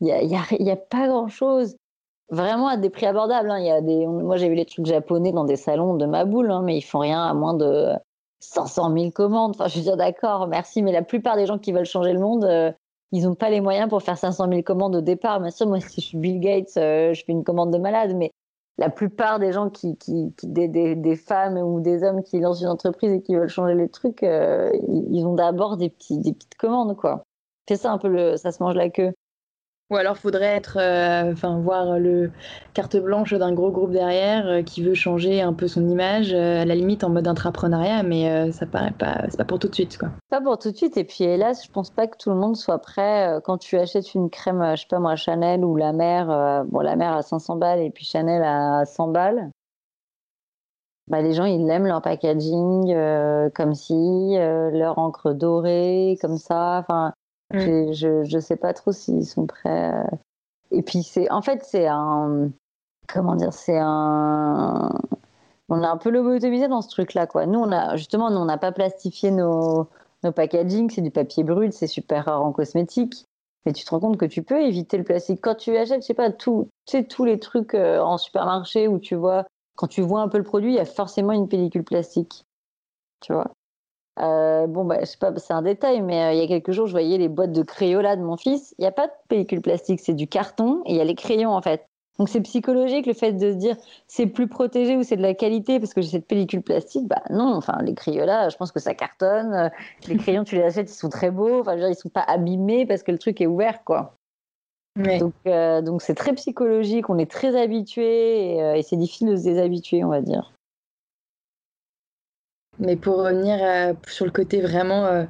Il y a, y, a, pas grand chose. Vraiment à des prix abordables. Hein. Moi j'ai vu les trucs japonais dans des salons de ma boule, hein, mais ils font rien à moins de 500 000 commandes. Enfin, je veux dire, d'accord, merci, mais la plupart des gens qui veulent changer le monde, euh, ils n'ont pas les moyens pour faire 500 000 commandes au départ. Bien sûr, moi, si je suis Bill Gates, je fais une commande de malade, mais la plupart des gens qui, qui, des, des, femmes ou des hommes qui lancent une entreprise et qui veulent changer les trucs, euh, ils ont d'abord des, petits, des petites commandes, quoi. C'est ça un peu, le, ça se mange la queue. Ou alors faudrait être, euh, enfin voir le carte blanche d'un gros groupe derrière euh, qui veut changer un peu son image, euh, à la limite en mode intrapreneuriat, mais ça paraît pas, c'est pas pour tout de suite quoi. Pas pour tout de suite. Et puis hélas, je pense pas que tout le monde soit prêt quand tu achètes une crème, je sais pas moi, Chanel ou la mer, bon la mer à 500 balles et puis Chanel à 100 balles. Bah, les gens, ils aiment leur packaging comme si, leur encre dorée, comme ça. Enfin, Mm. Je ne sais pas trop s'ils sont prêts. Euh. Et puis, c'est en fait, c'est un. Comment dire C'est un. On a un peu lobotomisé dans ce truc-là, quoi. Nous, on a, justement, nous, on n'a pas plastifié nos, nos packaging, c'est du papier brut, c'est super rare en cosmétique. Mais tu te rends compte que tu peux éviter le plastique. Quand tu achètes, je sais pas, tout, tous les trucs euh, en supermarché où tu vois, quand tu vois un peu le produit, il y a forcément une pellicule plastique. Tu vois? Euh, bon, bah, je sais pas, c'est un détail, mais euh, il y a quelques jours, je voyais les boîtes de Crayola de mon fils. Il n'y a pas de pellicule plastique, c'est du carton et il y a les crayons en fait. Donc c'est psychologique le fait de se dire c'est plus protégé ou c'est de la qualité parce que j'ai cette pellicule plastique. Bah non, enfin les Crayola, je pense que ça cartonne. Euh, les crayons, tu les achètes, ils sont très beaux. Enfin, je veux dire, ils sont pas abîmés parce que le truc est ouvert, quoi. Donc donc c'est très psychologique, on est très habitué et c'est difficile de se déshabituer, on va dire. Mais pour revenir euh, sur le côté vraiment euh,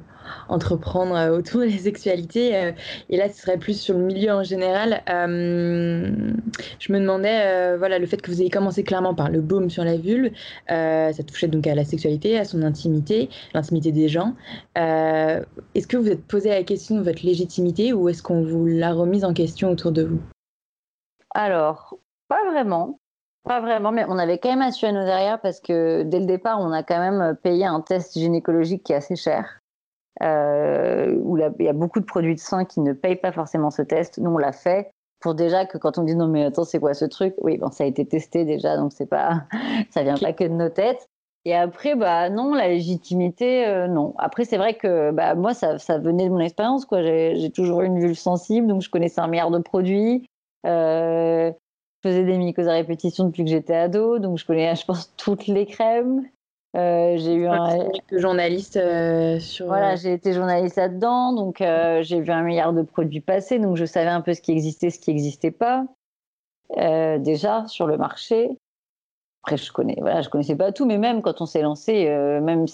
entreprendre euh, autour des sexualités, et là ce serait plus sur le milieu en général, je me demandais, voilà, le fait que vous ayez commencé clairement par le baume sur la vulve, ça touchait donc à la sexualité, à son intimité, l'intimité des gens. est-ce que vous êtes posé la question de votre légitimité ou est-ce qu'on vous l'a remise en question autour de vous? Alors, pas vraiment. Pas vraiment, mais on avait quand même assuré nos derrière parce que dès le départ, on a quand même payé un test gynécologique qui est assez cher. Euh, où il y a beaucoup de produits de soins qui ne payent pas forcément ce test. Nous, on l'a fait pour déjà que quand on dit non mais attends c'est quoi ce truc? Oui bon ça a été testé déjà donc c'est pas ça vient pas que de nos têtes et après bah non la légitimité euh, non après c'est vrai que bah moi ça, ça venait de mon expérience quoi j'ai toujours eu une vulve sensible donc je connaissais un milliard de produits euh, faisais des mycoses à répétition depuis que j'étais ado, donc je connais, je pense, toutes les crèmes. Euh, j'ai eu un journaliste euh, sur. Voilà, euh, j'ai été journaliste là-dedans, donc j'ai vu un milliard de produits passer, donc je savais un peu ce qui existait, ce qui n'existait pas déjà sur le marché. Après, je connais, voilà, je connaissais pas tout, mais même quand on s'est lancé, même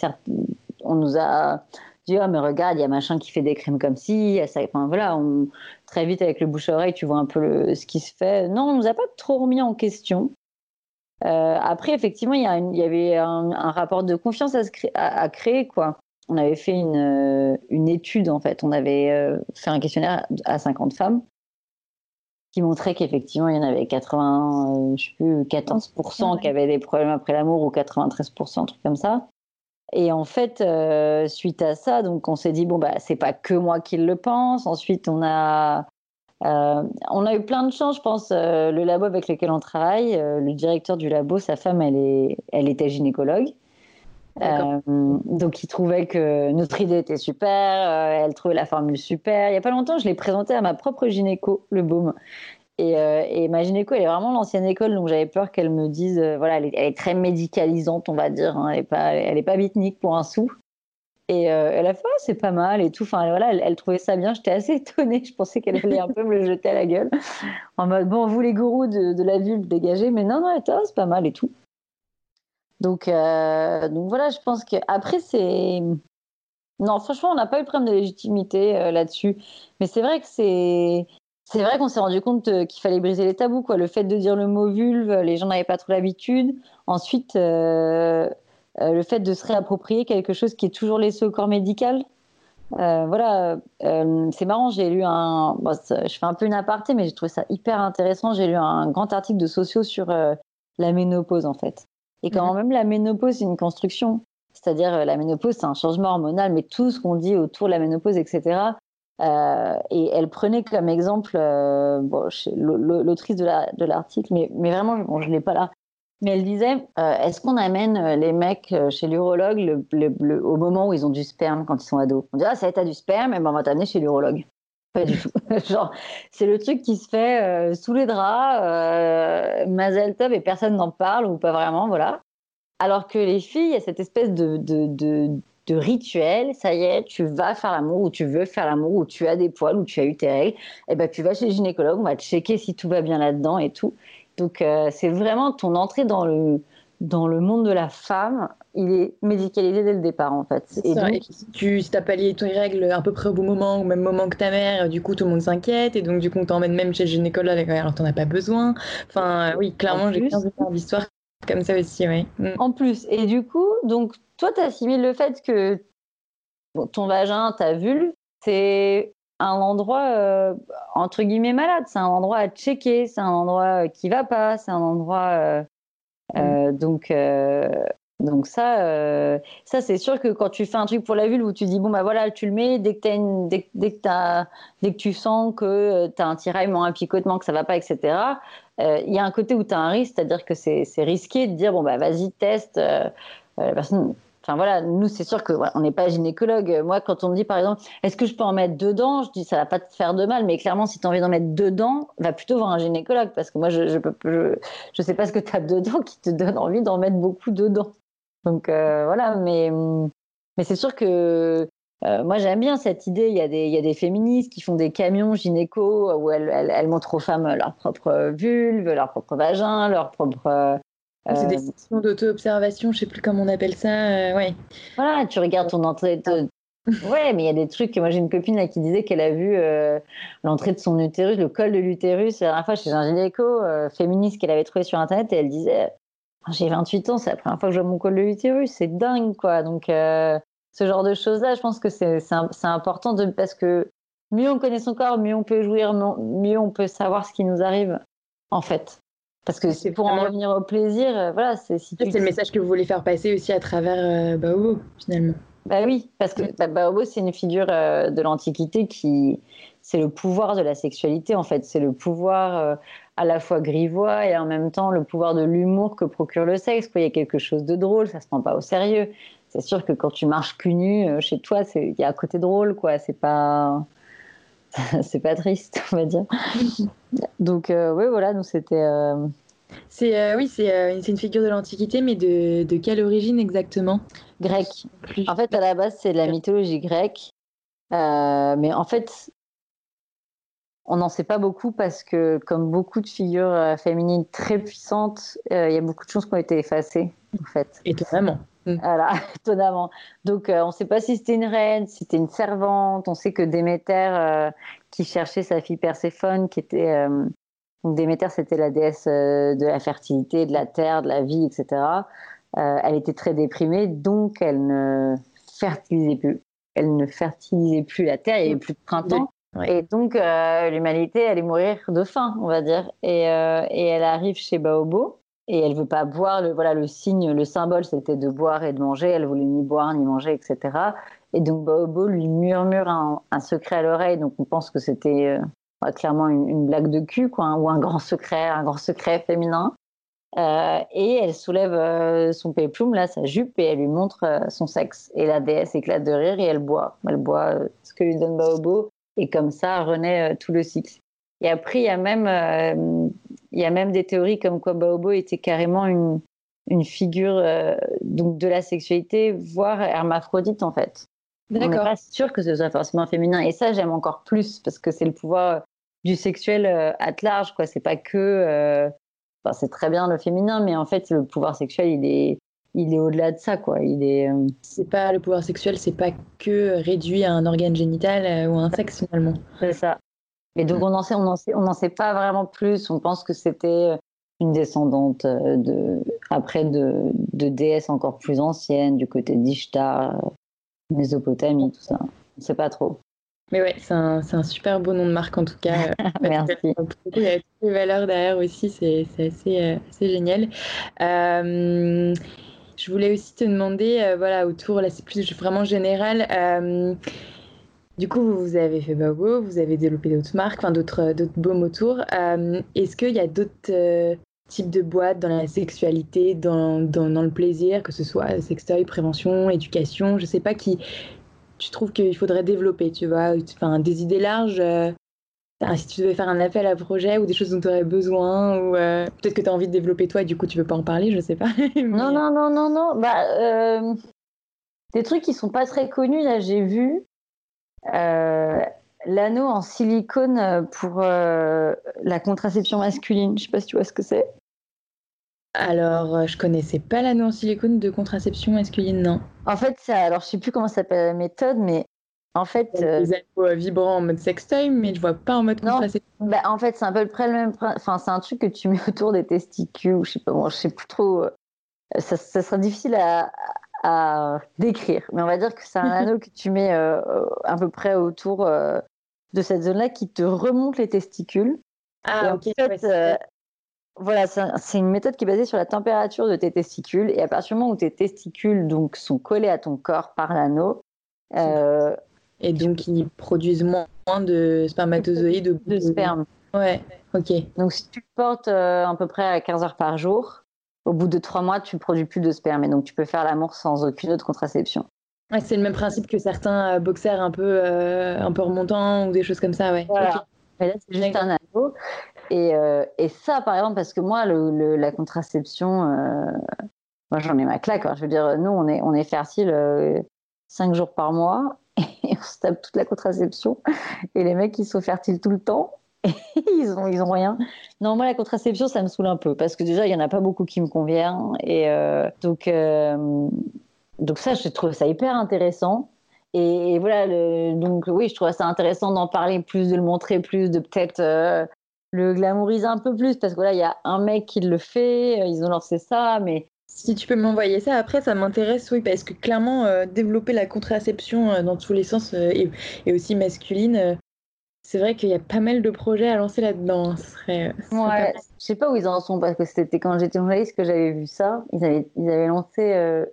on nous a dit ah mais regarde il y a machin qui fait des crèmes comme ci ça enfin voilà on, très vite avec le bouche à oreille tu vois un peu le, ce qui se fait. Non on nous a pas trop remis en question. Euh, après effectivement il y, avait un, rapport de confiance à, à, créer quoi. On avait fait une, euh, une, étude en fait. On avait euh, fait un questionnaire à 50 femmes qui montrait qu'effectivement il y en avait 80 je sais plus 14% qui avaient des problèmes après l'amour ou 93% un truc comme ça et en fait, euh, suite à ça, donc on s'est dit bon bah c'est pas que moi qui le pense. Ensuite, on a euh, on a eu plein de chance, je pense. Euh, le labo avec lequel on travaille, le directeur du labo, sa femme, elle est, elle était gynécologue. donc il trouvait que notre idée était super, elle trouvait la formule super. Il y a pas longtemps, je l'ai présenté à ma propre gynéco, le baume. Et, euh, et ma gynéco, elle est vraiment l'ancienne école, donc j'avais peur qu'elle me dise, euh, voilà, elle est, très médicalisante, on va dire, hein, elle n'est pas, elle pas bitnique pour un sou. Et euh, elle a fait, c'est pas mal et tout. Enfin, voilà, elle, trouvait ça bien. J'étais assez étonnée. Je pensais qu'elle allait un peu me le jeter à la gueule. En mode, bon, vous les gourous de, la ville, dégagez. Mais non, non, c'est pas mal et tout. Donc, donc voilà, je pense que après c'est. Non, franchement, on n'a pas eu de problème de légitimité là-dessus. Mais c'est vrai que c'est c'est vrai qu'on s'est rendu compte euh, qu'il fallait briser les tabous. Quoi. Le fait de dire le mot vulve, les gens n'avaient pas trop l'habitude. Ensuite, euh, euh, le fait de se réapproprier quelque chose qui est toujours laissé au corps médical. voilà, c'est marrant, j'ai lu un. je fais un peu une aparté, mais j'ai trouvé ça hyper intéressant. J'ai lu un grand article de sociaux sur la ménopause, en fait. Et quand mhm. même la ménopause, c'est une construction. C'est-à-dire, la ménopause, c'est un changement hormonal, mais tout ce qu'on dit autour de la ménopause, etc., euh, et elle prenait comme exemple euh, l'autrice de l'article, mais, vraiment, bon, je ne l'ai pas là. Mais elle disait euh, est-ce qu'on amène les mecs chez l'urologue au moment où ils ont du sperme quand ils sont ados? On dit ah, ça, t'as du sperme, et ben, on va t'amener chez l'urologue. Pas du tout. Genre, c'est le truc qui se fait sous les draps, mazel tov, et personne n'en parle, ou pas vraiment, voilà. Alors que les filles, il y a cette espèce de de rituel, ça y est, tu vas faire l'amour ou tu veux faire l'amour ou tu as des poils ou tu as eu tes règles, et eh ben tu vas chez le gynécologue, on va checker si tout va bien là-dedans et tout. Donc euh, c'est vraiment ton entrée dans le dans le monde de la femme, il est médicalisé dès le départ en fait. Et, donc, si tu si as pas lié tes règles à peu près au bon moment, au même moment que ta mère, du coup tout le monde s'inquiète et donc du coup on t'emmène même chez le gynécologue alors t'en as pas besoin. Enfin oui, clairement j'ai 15 d'histoire comme ça aussi, oui. Mm. En plus, et du coup, donc toi tu assimiles le fait que ton vagin, ta vulve, c'est un endroit euh, entre guillemets malade, c'est un endroit à checker, c'est un endroit euh, qui va pas, c'est un endroit euh, euh, donc, donc ça, euh, ça c'est sûr que quand tu fais un truc pour la vulve où tu dis bon bah voilà tu le mets dès que, dès, que, tu sens que tu as un tiraillement, un picotement, que ça va pas, etc. Il y a un côté où tu as un risque, c'est-à-dire que c'est risqué de dire bon bah vas-y teste. la personne Enfin voilà, nous c'est sûr que on n'est pas gynécologue. Moi, quand on me dit par exemple, est-ce que je peux en mettre dedans, je dis ça va pas te faire de mal, mais clairement si tu as envie d'en mettre dedans, va plutôt voir un gynécologue parce que moi je je, je sais pas ce que tu as dedans qui te donne envie d'en mettre beaucoup dedans. Donc euh, voilà, mais mais c'est sûr que euh, moi, j'aime bien cette idée. Il y, a des, il y a des féministes qui font des camions gynéco où elles, elles, elles montrent aux femmes leur propre vulve, leur propre vagin, leur propre c'est des euh, sessions d'auto-observation, je sais plus comment on appelle ça. Euh, ouais. Voilà, tu regardes ton entrée. De... ouais, mais il y a des trucs. Moi, j'ai une copine là, qui disait qu'elle a vu euh, l'entrée de son utérus, le col de l'utérus, la dernière fois chez un gynéco féministe qu'elle avait trouvé sur Internet et elle disait J'ai 28 ans, c'est la première fois que je vois mon col de l'utérus, c'est dingue, quoi. Donc, ce genre de choses-là, je pense que c'est important de, parce que mieux on connaît son corps, mieux on peut jouir, mieux on peut savoir ce qui nous arrive, en fait. Parce que c'est pour en revenir au plaisir, euh, voilà, c'est si C'est le message que vous voulez faire passer aussi à travers euh, Baobo, finalement. Bah oui, parce que bah, Baobo, c'est une figure euh, de l'Antiquité qui. C'est le pouvoir de la sexualité, en fait. C'est le pouvoir à la fois grivois et en même temps le pouvoir de l'humour que procure le sexe. Il y a quelque chose de drôle, ça se prend pas au sérieux. C'est sûr que quand tu marches cul nu chez toi, il y a un côté drôle, quoi. C'est pas. c'est pas triste, on va dire. Donc, euh, oui, voilà, nous c'était. Euh, c'est euh, oui, c'est une figure de l'Antiquité, mais de, de, quelle origine exactement? Grecque. En fait, à la base, c'est de la mythologie grecque, mais en fait, on n'en sait pas beaucoup parce que, comme beaucoup de figures féminines très puissantes, il y a beaucoup de choses qui ont été effacées, en fait. Étonnamment. Mm. Voilà, étonnamment. Donc, euh, on ne sait pas si c'était une reine, si c'était une servante. On sait que Déméter, euh, qui cherchait sa fille Perséphone, qui était. Euh, Déméter, c'était la déesse de la fertilité, de la terre, de la vie, etc. elle était très déprimée, donc elle ne fertilisait plus. Elle ne fertilisait plus la terre, il n'y avait plus de printemps. Et donc, l'humanité allait mourir de faim, on va dire. Et, et elle arrive chez Baobo et elle veut pas boire. Le, voilà, le signe, le symbole, c'était de boire et de manger. Elle voulait ni boire ni manger, etc. Et donc Baobo lui murmure un, secret à l'oreille. Donc on pense que c'était euh, clairement une, blague de cul, quoi, hein, ou un grand secret, un grand secret féminin. Euh, et elle soulève euh, son péplum, là, sa jupe, et elle lui montre son sexe. Et la déesse éclate de rire et elle boit. Elle boit ce que lui donne Baobo. Et comme ça renaît tout le cycle. Et après, il y a même, euh, il y a même des théories comme quoi Baobo était carrément une, une figure euh, donc de la sexualité, voire hermaphrodite en fait. On n'est pas sûr que ce soit forcément féminin. Et ça, j'aime encore plus parce que c'est le pouvoir du sexuel euh, à large. Quoi. C'est pas que. Enfin, c'est très bien le féminin, mais en fait, le pouvoir sexuel, il est, il est au-delà de ça, quoi. Il est. C'est pas le pouvoir sexuel, c'est pas que réduit à un organe génital ou à un sexe finalement. C'est ça. Et donc, on n'en sait, on sait, on sait pas vraiment plus. On pense que c'était une descendante euh, de, après de, de déesses encore plus anciennes, du côté d'Ishtar, euh, Mésopotamie, tout ça. On ne sait pas trop. Mais ouais, c'est un, un, super beau nom de marque en tout cas. Merci. Il y a toutes les valeurs derrière aussi, c'est assez, euh, assez, génial. Euh, je voulais aussi te demander, voilà, autour, là c'est plus vraiment général. Euh, du coup, vous avez fait Babo, vous avez développé d'autres marques, enfin d'autres euh, baumes autour. Euh, est-ce qu'il y a d'autres euh, types de boîtes dans la sexualité, dans, dans, le plaisir, que ce soit sextoy, prévention, éducation, je sais pas qui tu trouves qu'il faudrait développer, tu vois, des idées larges. Si tu devais faire un appel à projet ou des choses dont tu aurais besoin, ou peut-être que tu as envie de développer toi et du coup tu veux pas en parler, je sais pas. Non, non, non, non, non. Bah, des trucs qui sont pas très connus. Là, j'ai vu l'anneau en silicone pour la contraception masculine. Je sais pas si tu vois ce que c'est. Alors, je connaissais pas l'anneau en silicone de contraception masculine, non. En fait, ça, alors je sais plus comment s'appelle la méthode, mais en fait, euh... des anneaux vibrants en mode sextoy, mais je vois pas en mode contraception. Bah, en fait, c'est un peu près le même. Enfin, c'est un truc que tu mets autour des testicules, ou je sais pas, bon, je sais plus trop. Euh, ça, ça sera difficile à, à, décrire, mais on va dire que c'est un anneau que tu mets euh, à peu près autour euh, de cette zone-là qui te remonte les testicules. Ah, ok. En fait, voilà, c'est une méthode qui est basée sur la température de tes testicules. Et à partir du moment où tes testicules donc, sont collés à ton corps par l'anneau, euh, et donc ils produisent moins de spermatozoïdes de, de sperme. Ouais, ok. Donc si tu portes euh, à peu près à 15 heures par jour, au bout de 3 mois, tu ne produis plus de sperme. Et donc tu peux faire l'amour sans aucune autre contraception. Ouais, c'est le même principe que certains euh, boxers un peu, un peu remontants ou des choses comme ça, ouais. Voilà. là, c'est juste un anneau. Et, et, ça, par exemple, parce que moi, le, la contraception, moi j'en ai ma claque. Je veux dire, nous, on est, on est fertile 5 jours par mois on se tape toute la contraception. Et les mecs, ils sont fertiles tout le temps. Et ils ont, ils ont rien. Non, moi, la contraception, ça me saoule un peu parce que déjà, il y en a pas beaucoup qui me convient. Et euh, donc, euh, donc ça, je trouve ça hyper intéressant. Et, voilà, donc oui, je trouve ça intéressant d'en parler plus, de le montrer plus, de peut-être euh, le glamouriser un peu plus parce que là, il y a un mec qui le fait, ils ont lancé ça, mais si tu peux m'envoyer ça, après, ça m'intéresse, oui, parce que clairement, euh, développer la contraception euh, dans tous les sens euh, et, aussi masculine, c'est vrai qu'il y a pas mal de projets à lancer là-dedans. Hein. Ce serait, ouais, je sais pas où ils en sont, parce que c'était quand j'étais journaliste que j'avais vu ça. Ils avaient, ils avaient lancé.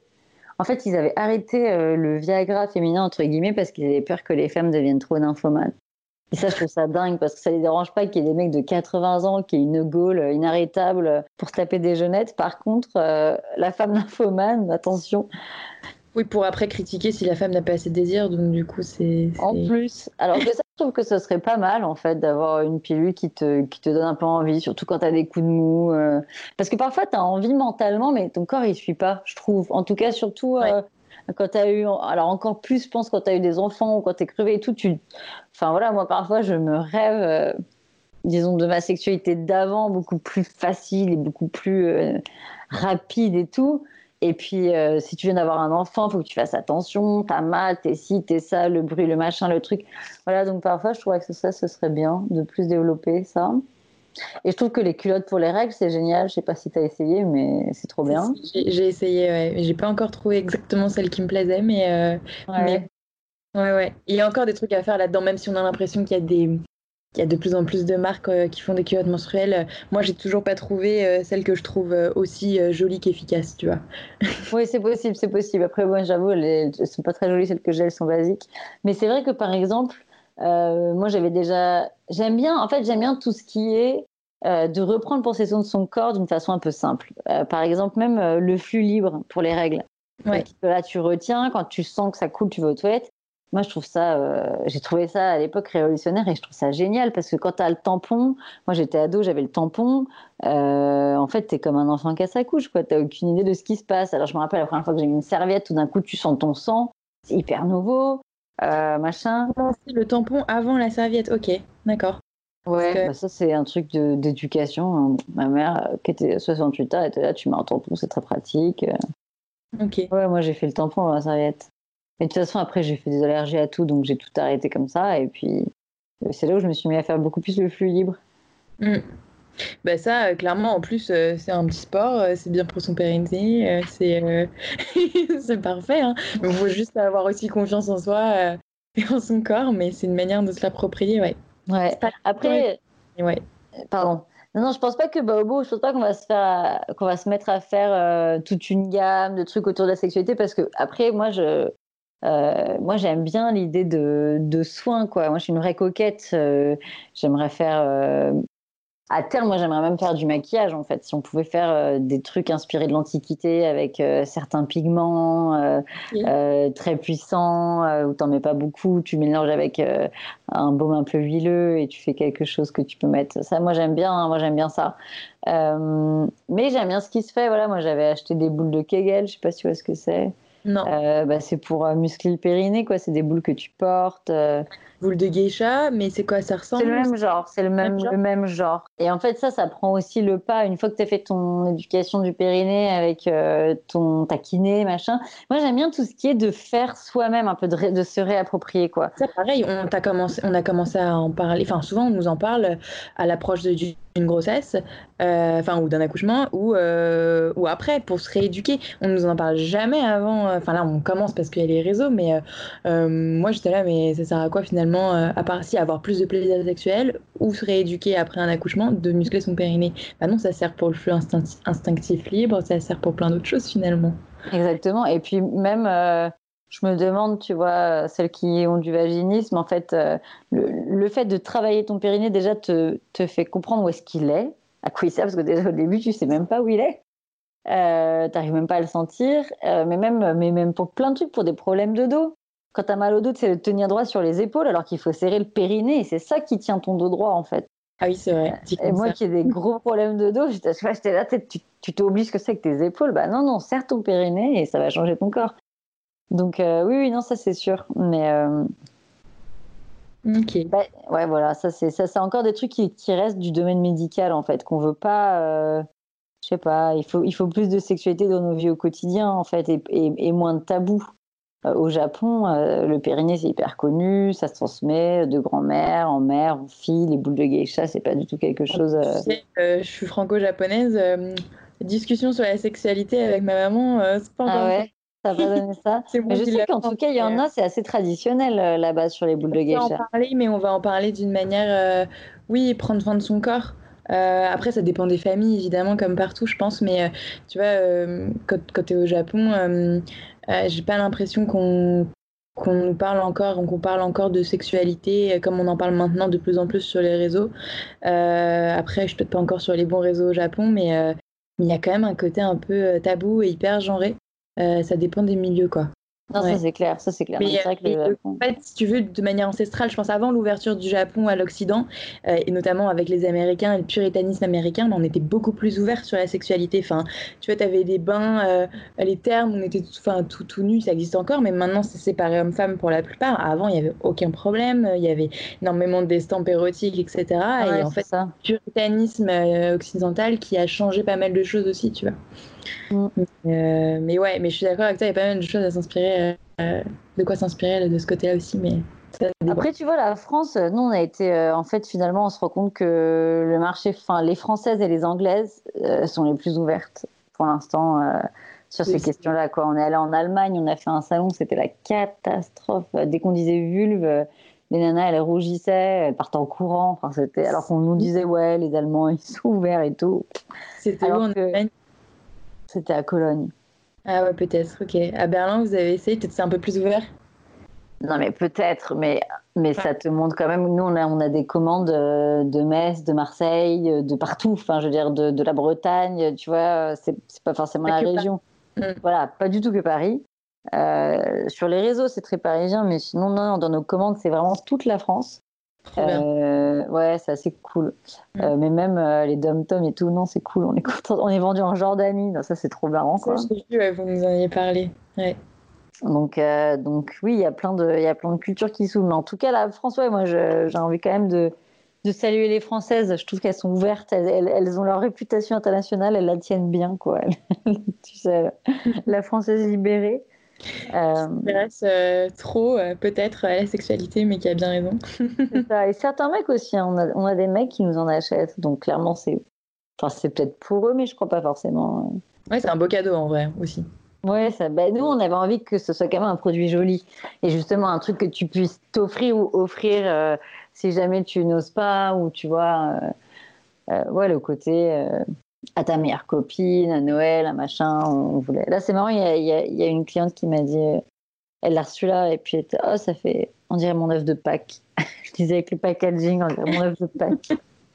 En fait, ils avaient arrêté le Viagra féminin, entre guillemets, parce qu'ils avaient peur que les femmes deviennent trop nymphomanes. Et ça, je trouve ça dingue parce que ça les dérange pas qu'il y ait des mecs de 80 ans qui aient une gaule inarrêtable pour se taper des jeunettes. Par contre, euh, la femme nymphomane, attention. Oui, pour après critiquer si la femme n'a pas assez de désir, donc du coup, c'est. En plus. Alors que ça, je trouve que ce serait pas mal, en fait, d'avoir une pilule qui te, qui te donne un peu envie, surtout quand tu as des coups de mou. Euh. Parce que parfois, tu as envie mentalement, mais ton corps, il suit pas, je trouve. En tout cas, surtout. Euh, quand tu as eu, alors encore plus, je pense, quand tu as eu des enfants ou quand tu es crevé et tout, tu. Enfin voilà, moi parfois, je me rêve, euh, disons, de ma sexualité d'avant, beaucoup plus facile et beaucoup plus euh, rapide et tout. Et puis, euh, si tu viens d'avoir un enfant, il faut que tu fasses attention, t'as mal, t'es ci, t'es ça, le bruit, le machin, le truc. Voilà, donc parfois, je trouve que ça, ce serait bien de plus développer ça. Et je trouve que les culottes pour les règles, c'est génial. Je sais pas si tu as essayé, mais c'est trop bien. J'ai essayé, ouais. J'ai pas encore trouvé exactement celle qui me plaisait, mais, euh, ouais. ouais. ouais, Il y a encore des trucs à faire là-dedans, même si on a l'impression qu'il y a des. Il y a de plus en plus de marques euh, qui font des culottes menstruelles. Moi, j'ai toujours pas trouvé euh, celle que je trouve aussi jolie qu'efficace, tu vois. oui, c'est possible, c'est possible. Après, moi, j'avoue, elles, elles sont pas très jolies, celles que j'ai, elles sont basiques. Mais c'est vrai que, par exemple, moi, j'avais déjà. J'aime bien, en fait, j'aime bien tout ce qui est euh, de reprendre possession de son corps d'une façon un peu simple. Euh, par exemple, même euh, le flux libre pour les règles. Là, tu retiens, quand tu sens que ça coule, tu vas aux toilettes. Moi, je trouve ça, j'ai trouvé ça à l'époque révolutionnaire et je trouve ça génial parce que quand tu as le tampon, moi j'étais ado, j'avais le tampon, en fait, tu es comme un enfant qui a sa couche, tu n'as aucune idée de ce qui se passe. Alors, je me rappelle la première fois que j'ai mis une serviette, tout d'un coup, tu sens ton sang, c'est hyper nouveau, machin. Le tampon avant la serviette, ok, d'accord. Ouais, bah, ça c'est un truc d'éducation. Hein. Ma mère, euh, qui était 68 ans, était là, tu mets un tampon, c'est très pratique. Euh. Ok. Ouais, moi j'ai fait le tampon dans la serviette. Mais de toute façon, après j'ai fait des allergies à tout, donc j'ai tout arrêté comme ça. Et puis c'est là où je me suis mis à faire beaucoup plus le flux libre. Mmh. Bah ça, euh, clairement, en plus, c'est un petit sport, c'est bien pour son pérennité, c'est c'est parfait. Hein. Il faut juste avoir aussi confiance en soi et en son corps, mais c'est une manière de se l'approprier, ouais. Ouais. Après, ouais. Pardon. Non, non, je pense pas que Baobo, je pense pas qu'on va se faire, qu'on va se mettre à faire euh, toute une gamme de trucs autour de la sexualité parce que après, moi, je, euh, moi, j'aime bien l'idée de, de soins, quoi. Moi, je suis une vraie coquette. Euh, j'aimerais faire à terme, moi, j'aimerais même faire du maquillage, en fait. Si on pouvait faire euh, des trucs inspirés de l'Antiquité avec euh, certains pigments euh, très puissants, où t'en mets pas beaucoup, tu mélanges avec un baume un peu huileux et tu fais quelque chose que tu peux mettre. Ça, moi, j'aime bien. Hein, moi, j'aime bien ça. mais j'aime bien ce qui se fait. Voilà, moi, j'avais acheté des boules de Kegel. Je sais pas si tu vois ce que c'est. Non. bah, c'est pour muscler le périnée, quoi. C'est des boules que tu portes boule de geisha, mais c'est quoi ça ressemble C'est le même genre, c'est le même, le même genre. Et en fait, ça, ça prend aussi le pas. Une fois que tu as fait ton éducation du périnée avec euh, ton ta kiné, machin. Moi, j'aime bien tout ce qui est de faire soi-même, un peu de, de, se réapproprier, quoi. Ça, pareil, on, a commencé, on a commencé à en parler. Enfin, souvent, on nous en parle à l'approche d'une grossesse, euh, enfin, ou d'un accouchement, ou, euh, ou après, pour se rééduquer. On nous en parle jamais avant. Enfin, là, on commence parce qu'il y a les réseaux, mais moi, j'étais là, mais ça sert à quoi finalement euh, à part si avoir plus de plaisir sexuel ou se rééduquer après un accouchement, de muscler son périnée. Bah non, ça sert pour le flux instinctif libre, ça sert pour plein d'autres choses finalement. Exactement. Et puis même, euh, je me demande, tu vois, celles qui ont du vaginisme, en fait, euh, le, fait de travailler ton périnée déjà te, fait comprendre où est-ce qu'il est, à quoi il sert, parce que déjà au début, tu sais même pas où il est. Euh, T'arrives même pas à le sentir, mais même, mais même pour plein de trucs, pour des problèmes de dos quand tu as mal au dos, c'est de tenir droit sur les épaules alors qu'il faut serrer le périnée. C'est ça qui tient ton dos droit en fait. Ah oui, c'est vrai. Et moi qui ai des gros problèmes de dos, j'étais là, tu t'obliges que c'est que tes épaules. Bah non, non, serre ton périnée et ça va changer ton corps. Donc euh, oui, oui, non, ça c'est sûr. Mais euh, ok. Bah, ouais, voilà, ça c'est ça, c'est encore des trucs qui, qui, restent du domaine médical en fait, qu'on veut pas. Euh, je sais pas, il faut, il faut plus de sexualité dans nos vies au quotidien en fait et, et moins de tabous. Euh, au Japon, euh, le périnée, c'est hyper connu, ça se transmet de grand-mère en mère, en fille. Les boules de geisha, c'est pas du tout quelque chose. Euh, je suis franco-japonaise. discussion sur la sexualité avec ma maman, c'est pas Ah ouais ça va donner ça. mais je sais qu'en tout cas, il y en a, c'est assez traditionnel là-bas sur les boules de geisha. On va en parler, mais on va en parler d'une manière, oui, prendre soin de son corps. après, ça dépend des familles, évidemment, comme partout, je pense. Mais tu vois, quand, quand tu es au Japon, euh, j'ai pas l'impression qu'on parle encore, qu'on parle encore de sexualité euh, comme on en parle maintenant de plus en plus sur les réseaux. Euh, après, je suis peut-être pas encore sur les bons réseaux au Japon, mais il y a quand même un côté un peu tabou et hyper genré. ça dépend des milieux, quoi. Non, ça c'est clair, ça c'est clair. Mais, en fait, si tu veux, de manière ancestrale, je pense avant l'ouverture du Japon à l'Occident, euh, et notamment avec les Américains et le puritanisme américain, on était beaucoup plus ouvert sur la sexualité. Enfin, tu vois, tu avais des bains, euh, les termes, on était tout, enfin, tout, tout nu, ça existe encore, mais maintenant c'est séparé homme-femme pour la plupart. Avant, il n'y avait aucun problème, il y avait énormément d'estampes érotiques, etc. Ah et en fait, ça. puritanisme euh, occidental qui a changé pas mal de choses aussi, tu vois. Mm. Euh, mais ouais, mais je suis d'accord avec toi, il y a pas mal de choses à s'inspirer, euh, de quoi s'inspirer de ce côté-là aussi. Mais après, tu vois, la France, nous, on a été, euh, en fait, finalement, on se rend compte que le marché, enfin, les Françaises et les Anglaises sont les plus ouvertes pour l'instant sur ces questions-là. Quoi. On est allé en Allemagne, on a fait un salon, c'était la catastrophe. Dès qu'on disait vulve, les nanas, elles rougissaient, elles partaient en courant. Enfin, c'était alors qu'on nous disait, ouais, les Allemands, ils sont ouverts et tout. C'était où en Allemagne? C'était à Cologne. Ah ouais, peut-être, ok. À Berlin, vous avez essayé, peut-être c'est un peu plus ouvert? Non, mais peut-être, mais, mais ça te montre quand même. Nous, on a, on a des commandes euh, de Metz, de Marseille, euh, de partout, enfin, je veux dire, de, de la Bretagne, tu vois, c'est pas forcément la région. Mm. Voilà, pas du tout que Paris. Euh, sur les réseaux, c'est très parisien, mais sinon, non, dans nos commandes, c'est vraiment toute la France. Euh, ouais, c'est assez cool. Mm. Euh, mais même euh, les dom-tom et tout, non, c'est cool. On est On est vendu en Jordanie. ça, c'est trop marrant. Quoi. Ça, vu, vous nous en avez parlé. Ouais. Donc, donc oui, il y a plein de, il y a plein de cultures qui s'ouvrent. Mais en tout cas, la France, ouais, moi, j'ai envie quand même de, de saluer les Françaises. Je trouve qu'elles sont ouvertes. Elles, elles, ont leur réputation internationale. Elles la tiennent bien, quoi. tu sais, la Française libérée. Euh... Qui euh, trop, euh, peut-être, à la sexualité, mais qui a bien raison. ça. Et certains mecs aussi, hein. on, a, on, a, des mecs qui nous en achètent, donc clairement, c'est enfin, c'est peut-être pour eux, mais je crois pas forcément. Ouais, c'est un beau cadeau en vrai aussi. Ouais, ça, bah, nous, on avait envie que ce soit quand même un produit joli. Et justement, un truc que tu puisses t'offrir ou offrir euh, si jamais tu n'oses pas, ou tu vois, ouais, le côté à ta meilleure copine, à Noël, à machin. On voulait... Là, c'est marrant, il y a, y a, une cliente qui m'a dit, elle l'a reçu là, et puis elle était, oh, ça fait, on dirait mon œuf de Pâques. Je disais avec le packaging, on dirait mon œuf de Pâques.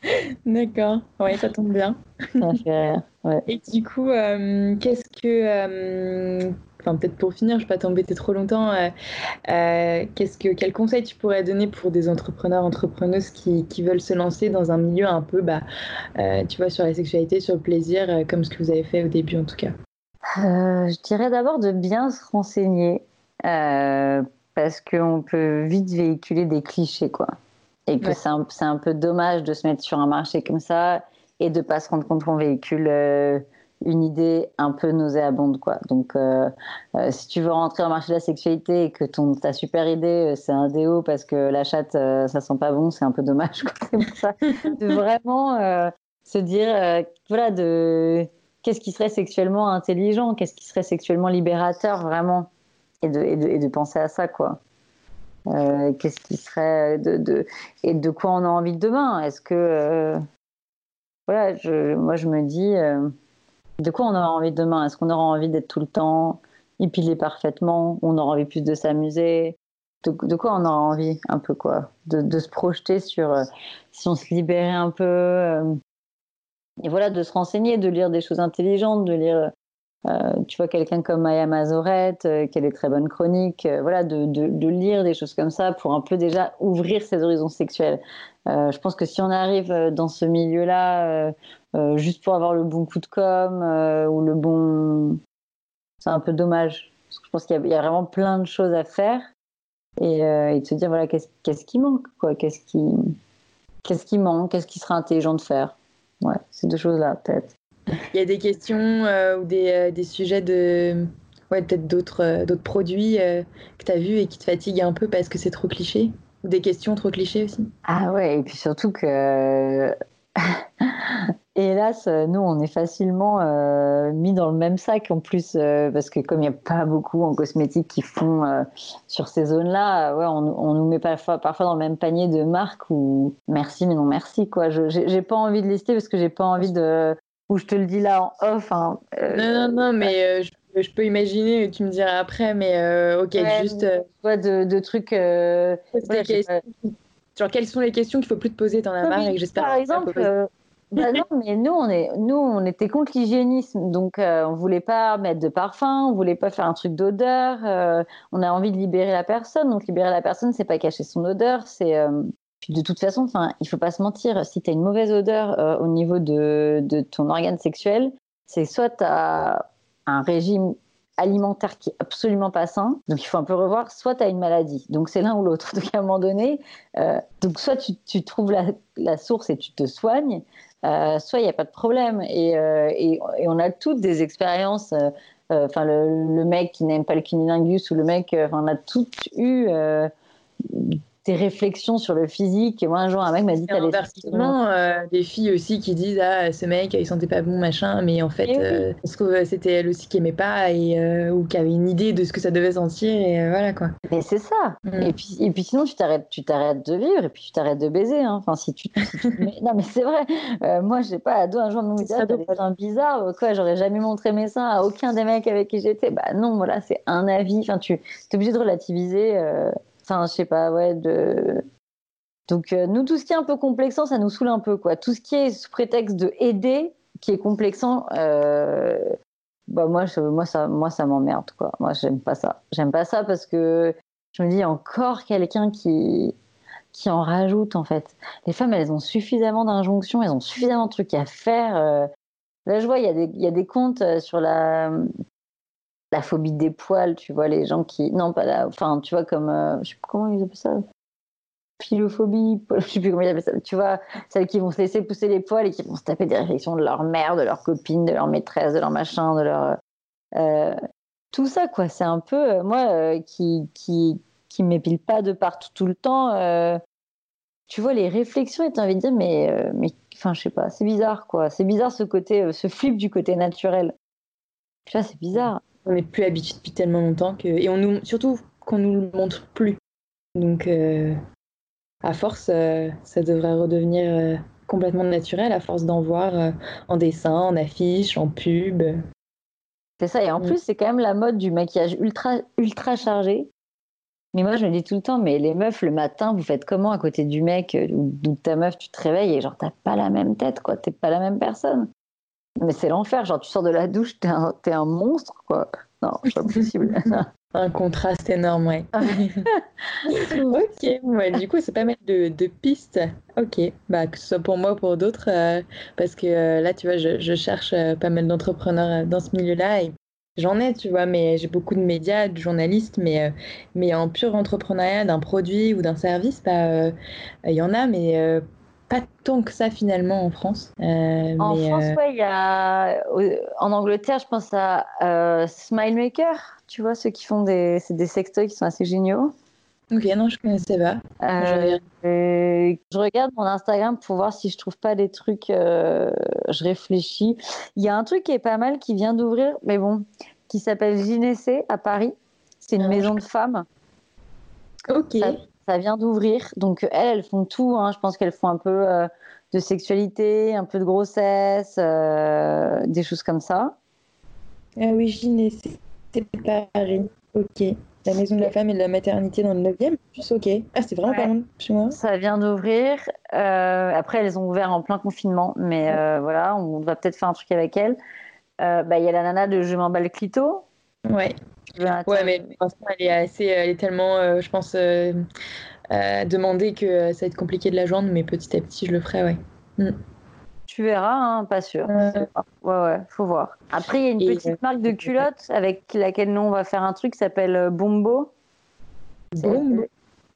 D'accord, ouais, ça tombe bien. ça fait rire, ouais. Et du coup, euh, qu'est-ce que, euh, enfin peut-être pour finir, je ne vais pas t'embêter trop longtemps, euh, euh, qu'est-ce que, quel conseil tu pourrais donner pour des entrepreneurs, entrepreneuses qui, qui veulent se lancer dans un milieu un peu, bah, euh, tu vois, sur la sexualité, sur le plaisir, comme ce que vous avez fait au début en tout cas? Je dirais d'abord de bien se renseigner parce qu'on peut vite véhiculer des clichés, quoi. Et que c'est un, un, peu dommage de se mettre sur un marché comme ça et de pas se rendre compte qu'on véhicule une idée un peu nauséabonde quoi. Donc euh, euh, si tu veux rentrer au marché de la sexualité et que ton ta super idée euh, c'est un déo parce que la chatte ça sent pas bon, c'est un peu dommage C'est pour ça. De vraiment se dire voilà de qu'est-ce qui serait sexuellement intelligent, qu'est-ce qui serait sexuellement libérateur vraiment? Et de, et de, penser à ça quoi. qu'est-ce qui serait de, de, et de quoi on a envie de demain? Est-ce que voilà, je, moi je me dis de quoi on aura envie demain? Est-ce qu'on aura envie d'être tout le temps épilé parfaitement? On aura envie plus de s'amuser? De, quoi on aura envie un peu quoi? De, se projeter sur euh, si on se libérait un peu euh, et voilà de se renseigner de lire des choses intelligentes de lire euh, tu vois quelqu'un comme Maya Mazoret qui a des très bonnes chroniques voilà de, de, lire des choses comme ça pour un peu déjà ouvrir ses horizons sexuels. Je pense que si on arrive dans ce milieu là euh, juste pour avoir le bon coup de com euh, ou le bon. C'est un peu dommage. Parce que je pense qu'il y, a vraiment plein de choses à faire et, euh, de se dire voilà qu'est-ce, qu'est-ce qui manque quoi? Qu'est-ce qui, qu'est-ce qui manque? Qu'est-ce qui serait intelligent de faire? Ouais, ces deux choses-là peut-être. Il y a des questions ou des, des, sujets de. Ouais, peut-être d'autres, d'autres produits que tu as vus et qui te fatiguent un peu parce que c'est trop cliché? Ou des questions trop clichés aussi? Ah ouais, et puis surtout que et hélas, euh, nous, on est facilement euh, mis dans le même sac en plus, euh, parce que comme il n'y a pas beaucoup en cosmétique qui font sur ces zones-là, ouais, on, nous met parfois, parfois dans le même panier de marques ou merci, mais non merci. quoi. Je J'ai pas envie de lister parce que j'ai pas envie de. Ou je te le dis là en off. Hein, non, non, non, mais je, peux imaginer, tu me diras après, mais ok, juste. Ouais, de, de trucs. Genre, quelles sont les questions qu'il faut plus te poser dans la marque et que j'espère. Par exemple. Bah non, mais nous, on, est, nous, on était contre l'hygiénisme. Donc, euh, on voulait pas mettre de parfum, on voulait pas faire un truc d'odeur. Euh, on a envie de libérer la personne. Donc, libérer la personne, c'est pas cacher son odeur. C'est. Euh, de toute façon, il faut pas se mentir. Si tu as une mauvaise odeur au niveau de, de ton organe sexuel, c'est soit tu as un régime alimentaire qui est absolument pas sain, donc il faut un peu revoir, soit tu as une maladie, donc c'est l'un ou l'autre. Donc à un moment donné, donc soit tu, trouves la, source et tu te soignes, euh, soit il n'y a pas de problème. Et, euh, et, on a toutes des expériences. Euh, enfin, le, le, mec qui n'aime pas le cunilingus ou le mec, on a toutes eu tes réflexions sur le physique. Et moi, un jour, un mec m'a dit T'as inversement, euh, des filles aussi qui disent Ah, ce mec, il sentait pas bon, machin, mais en fait, euh, parce que c'était elle aussi qui aimait pas et, euh, ou qui avait une idée de ce que ça devait sentir, et voilà quoi. Mais c'est ça. Mm. Et, puis, et puis sinon, tu t'arrêtes, tu t'arrêtes de vivre et puis tu t'arrêtes de baiser. Hein. Enfin, si tu. non, mais c'est vrai. moi, j'ai pas à deux un jour de me dire T'as des seins bizarres, quoi, j'aurais jamais montré mes seins à aucun des mecs avec qui j'étais. Bah non, voilà, c'est un avis. Enfin, tu es obligé de relativiser. Enfin, je sais pas, ouais, de. Donc, euh, nous, tout ce qui est un peu complexant, ça nous saoule un peu, quoi. Tout ce qui est sous prétexte de aider, qui est complexant, euh, bah, moi, moi, ça, moi, ça m'emmerde, quoi. Moi, j'aime pas ça. J'aime pas ça parce que je me dis encore quelqu'un qui, qui en rajoute, en fait. Les femmes, elles ont suffisamment d'injonctions, elles ont suffisamment de trucs à faire. Euh. Là, je vois, il y, y, a des comptes sur la, la phobie des poils, tu vois, les gens qui. Non, pas la. Enfin, tu vois, comme. Euh, je sais pas comment ils appellent ça. Philophobie, je sais plus comment ils appellent ça. Tu vois, celles qui vont se laisser pousser les poils et qui vont se taper des réflexions de leur mère, de leur copine, de leur maîtresse, de leur machin, de leur. Euh, tout ça, quoi. C'est un peu. Euh, moi, qui, qui, qui m'épile pas de partout tout le temps. tu vois, les réflexions, et t'as envie de dire, mais. mais enfin, je sais pas, c'est bizarre, quoi. C'est bizarre ce côté, ce flip du côté naturel. Tu vois, c'est bizarre on n'est plus habitué depuis tellement longtemps que et on nous surtout qu'on nous le montre plus. Donc euh, à force, euh, ça devrait redevenir euh, complètement naturel à force d'en voir en dessin, en affiche, en pub. C'est ça. Et en mm. plus, c'est quand même la mode du maquillage ultra ultra chargé. Mais moi, je me dis tout le temps, mais les meufs, le matin, vous faites comment à côté du mec ou de ta meuf, tu te réveilles et genre, t'as pas la même tête, quoi. T'es pas la même personne. Mais c'est l'enfer, genre tu sors de la douche, t'es un, es un monstre, quoi. Non, c'est pas possible. un contraste énorme, ouais. ok, ouais, du coup, c'est pas mal de, de, pistes. Ok, bah, que ce soit pour moi ou pour d'autres, euh, parce que euh, là, tu vois, je, je cherche euh, pas mal d'entrepreneurs dans ce milieu-là et J'en ai, tu vois, mais j'ai beaucoup de médias, de journalistes, mais, mais en pur entrepreneuriat d'un produit ou d'un service, bah, il y en a, mais pas tant que ça finalement en France. en France, ouais, il y a. En Angleterre, je pense à Smilemaker, tu vois, ceux qui font des, des sextoys qui sont assez géniaux. Ok, non, je connaissais pas. Euh, je regarde mon Instagram pour voir si je trouve pas des trucs. Euh, je réfléchis. Il y a un truc qui est pas mal qui vient d'ouvrir, mais bon, qui s'appelle Gynécée à Paris. C'est une ah, maison de femmes. Ok. Ça, vient d'ouvrir. Donc elles, elles font tout. Hein. Je pense qu'elles font un peu euh, de sexualité, un peu de grossesse, des choses comme ça. Ah oui, Gynécée, c'est Paris. Ok. La maison de la femme et de la maternité dans le 9e, plus ok. Ah, c'est vraiment pas loin chez moi. Ça vient d'ouvrir. Euh, après, elles ont ouvert en plein confinement, mais euh, voilà, on va peut-être faire un truc avec elles. Euh, bah, il y a la nana de Je m'emballe clito. Ouais. Ouais, mais elle est assez, elle est tellement, je pense, demandée que ça va être compliqué de la joindre, mais petit à petit, je le ferai, ouais. Mm. Tu verras, hein, pas sûr. Ouais, ouais, faut voir. Après, il y a une petite marque de culottes avec laquelle nous, on va faire un truc qui s'appelle euh, Bombo. Bombo?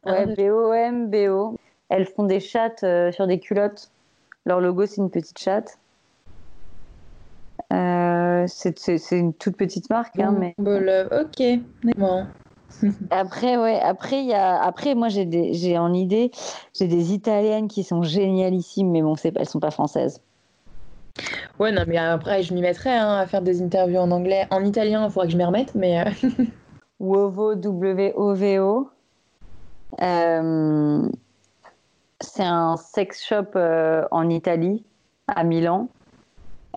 Ouais, B-O-M-B-O. Elles font des chattes euh, sur des culottes. Leur logo, c'est une petite chatte. Euh, c'est une toute petite marque, hein, mais. ok. Bon. après, ouais, après, y a, après moi, j'ai en idée, j'ai des italiennes qui sont génialissimes, mais bon, elles sont pas françaises. Ouais, non, mais après, je m'y mettrais hein, à faire des interviews en anglais. En italien, il faudra que je m'y remette, mais. Euh, Wovo, W-O-V-O. Euh, c'est un sex shop euh, en Italie, à Milan.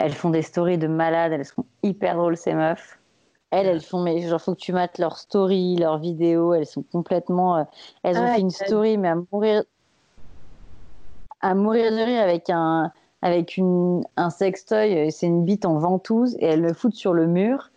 Elles font des stories de malades, elles sont hyper drôles, ces meufs. Elles, elles font, mais genre, faut que tu mates leurs stories, leurs vidéos, elles sont complètement. elles ont ah, fait une story, mais à mourir, à mourir de rire avec un, avec une, un sextoy, c'est une bite en ventouse, et elles le foutent sur le mur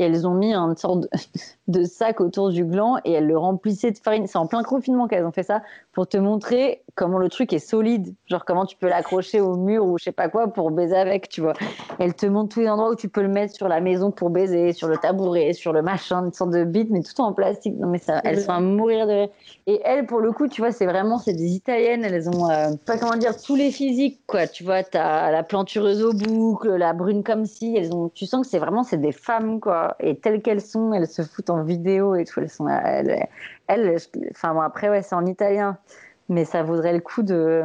et elles ont mis une sorte de, sac autour du gland et elles le remplissaient de farine. C'est en plein confinement qu'elles ont fait ça pour te montrer comment le truc est solide, genre comment tu peux l'accrocher au mur ou je sais pas quoi pour baiser avec, tu vois. Elles te montrent tous les endroits où tu peux le mettre sur la maison pour baiser, sur le tabouret, sur le machin, une sorte de bite, mais tout en plastique. Non mais ça, elles sont à mourir de rire. Et elles, pour le coup, tu vois, c'est vraiment, c'est des italiennes, elles ont euh, pas comment dire tous les physiques, quoi. Tu vois, t'as la plantureuse au boucle, la brune comme si, elles ont, tu sens que c'est vraiment, c'est des femmes, quoi et telles qu'elles sont, elles se foutent en vidéo et tout. Elles sont, elles, enfin bon, après ouais, c'est en italien, mais ça vaudrait le coup de,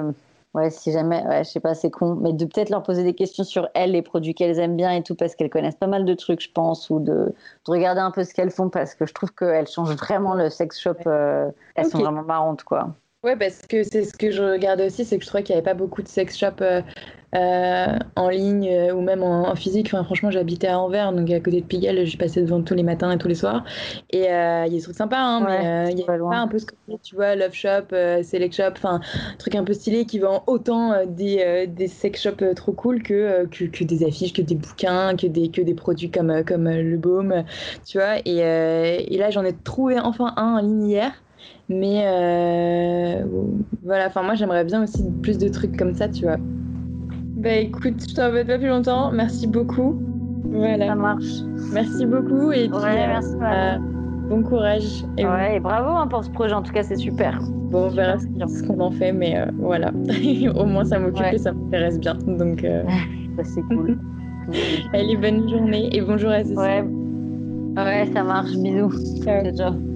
ouais, si jamais, ouais, je sais pas, c'est con, mais de peut-être leur poser des questions sur elles, les produits qu'elles aiment bien et tout, parce qu'elles connaissent pas mal de trucs, je pense, ou de, de regarder un peu ce qu'elles font, parce que je trouve qu'elles changent vraiment le sex shop. Euh, elles sont vraiment marrantes, quoi. Ouais, parce que c'est ce que je regardais aussi, c'est que je trouvais qu'il n'y avait pas beaucoup de sex shop euh, euh, en ligne euh, ou même en, physique. Enfin, franchement, j'habitais à Anvers, donc à côté de Pigalle, je passais devant tous les matins et tous les soirs. Et il y a des trucs sympas, hein, mais il y a pas un peu ce que tu vois, Love Shop, Select Shop, enfin, truc un peu stylé qui vend autant des, des sex shops trop cool que, que, des affiches, que des bouquins, que des, que des produits comme, comme le baume, tu vois. Et, et là, j'en ai trouvé enfin un en ligne hier. Mais euh, voilà, enfin moi j'aimerais bien aussi plus de trucs comme ça, tu vois. Bah écoute, je t'embête pas plus longtemps. Merci beaucoup. Voilà. Ça marche. Merci beaucoup et puis ouais, merci, euh, bon courage. Et ouais, et bravo hein, pour ce projet. En tout cas, c'est super. Bon, on verra ce qu'on en fait, mais euh, voilà. Au moins, ça m'occupe et ça m'intéresse bien. Donc, ça c'est cool. Allez, bonne journée et bonjour à Ouais. Ouais, ça marche. Bisous. ciao. ciao.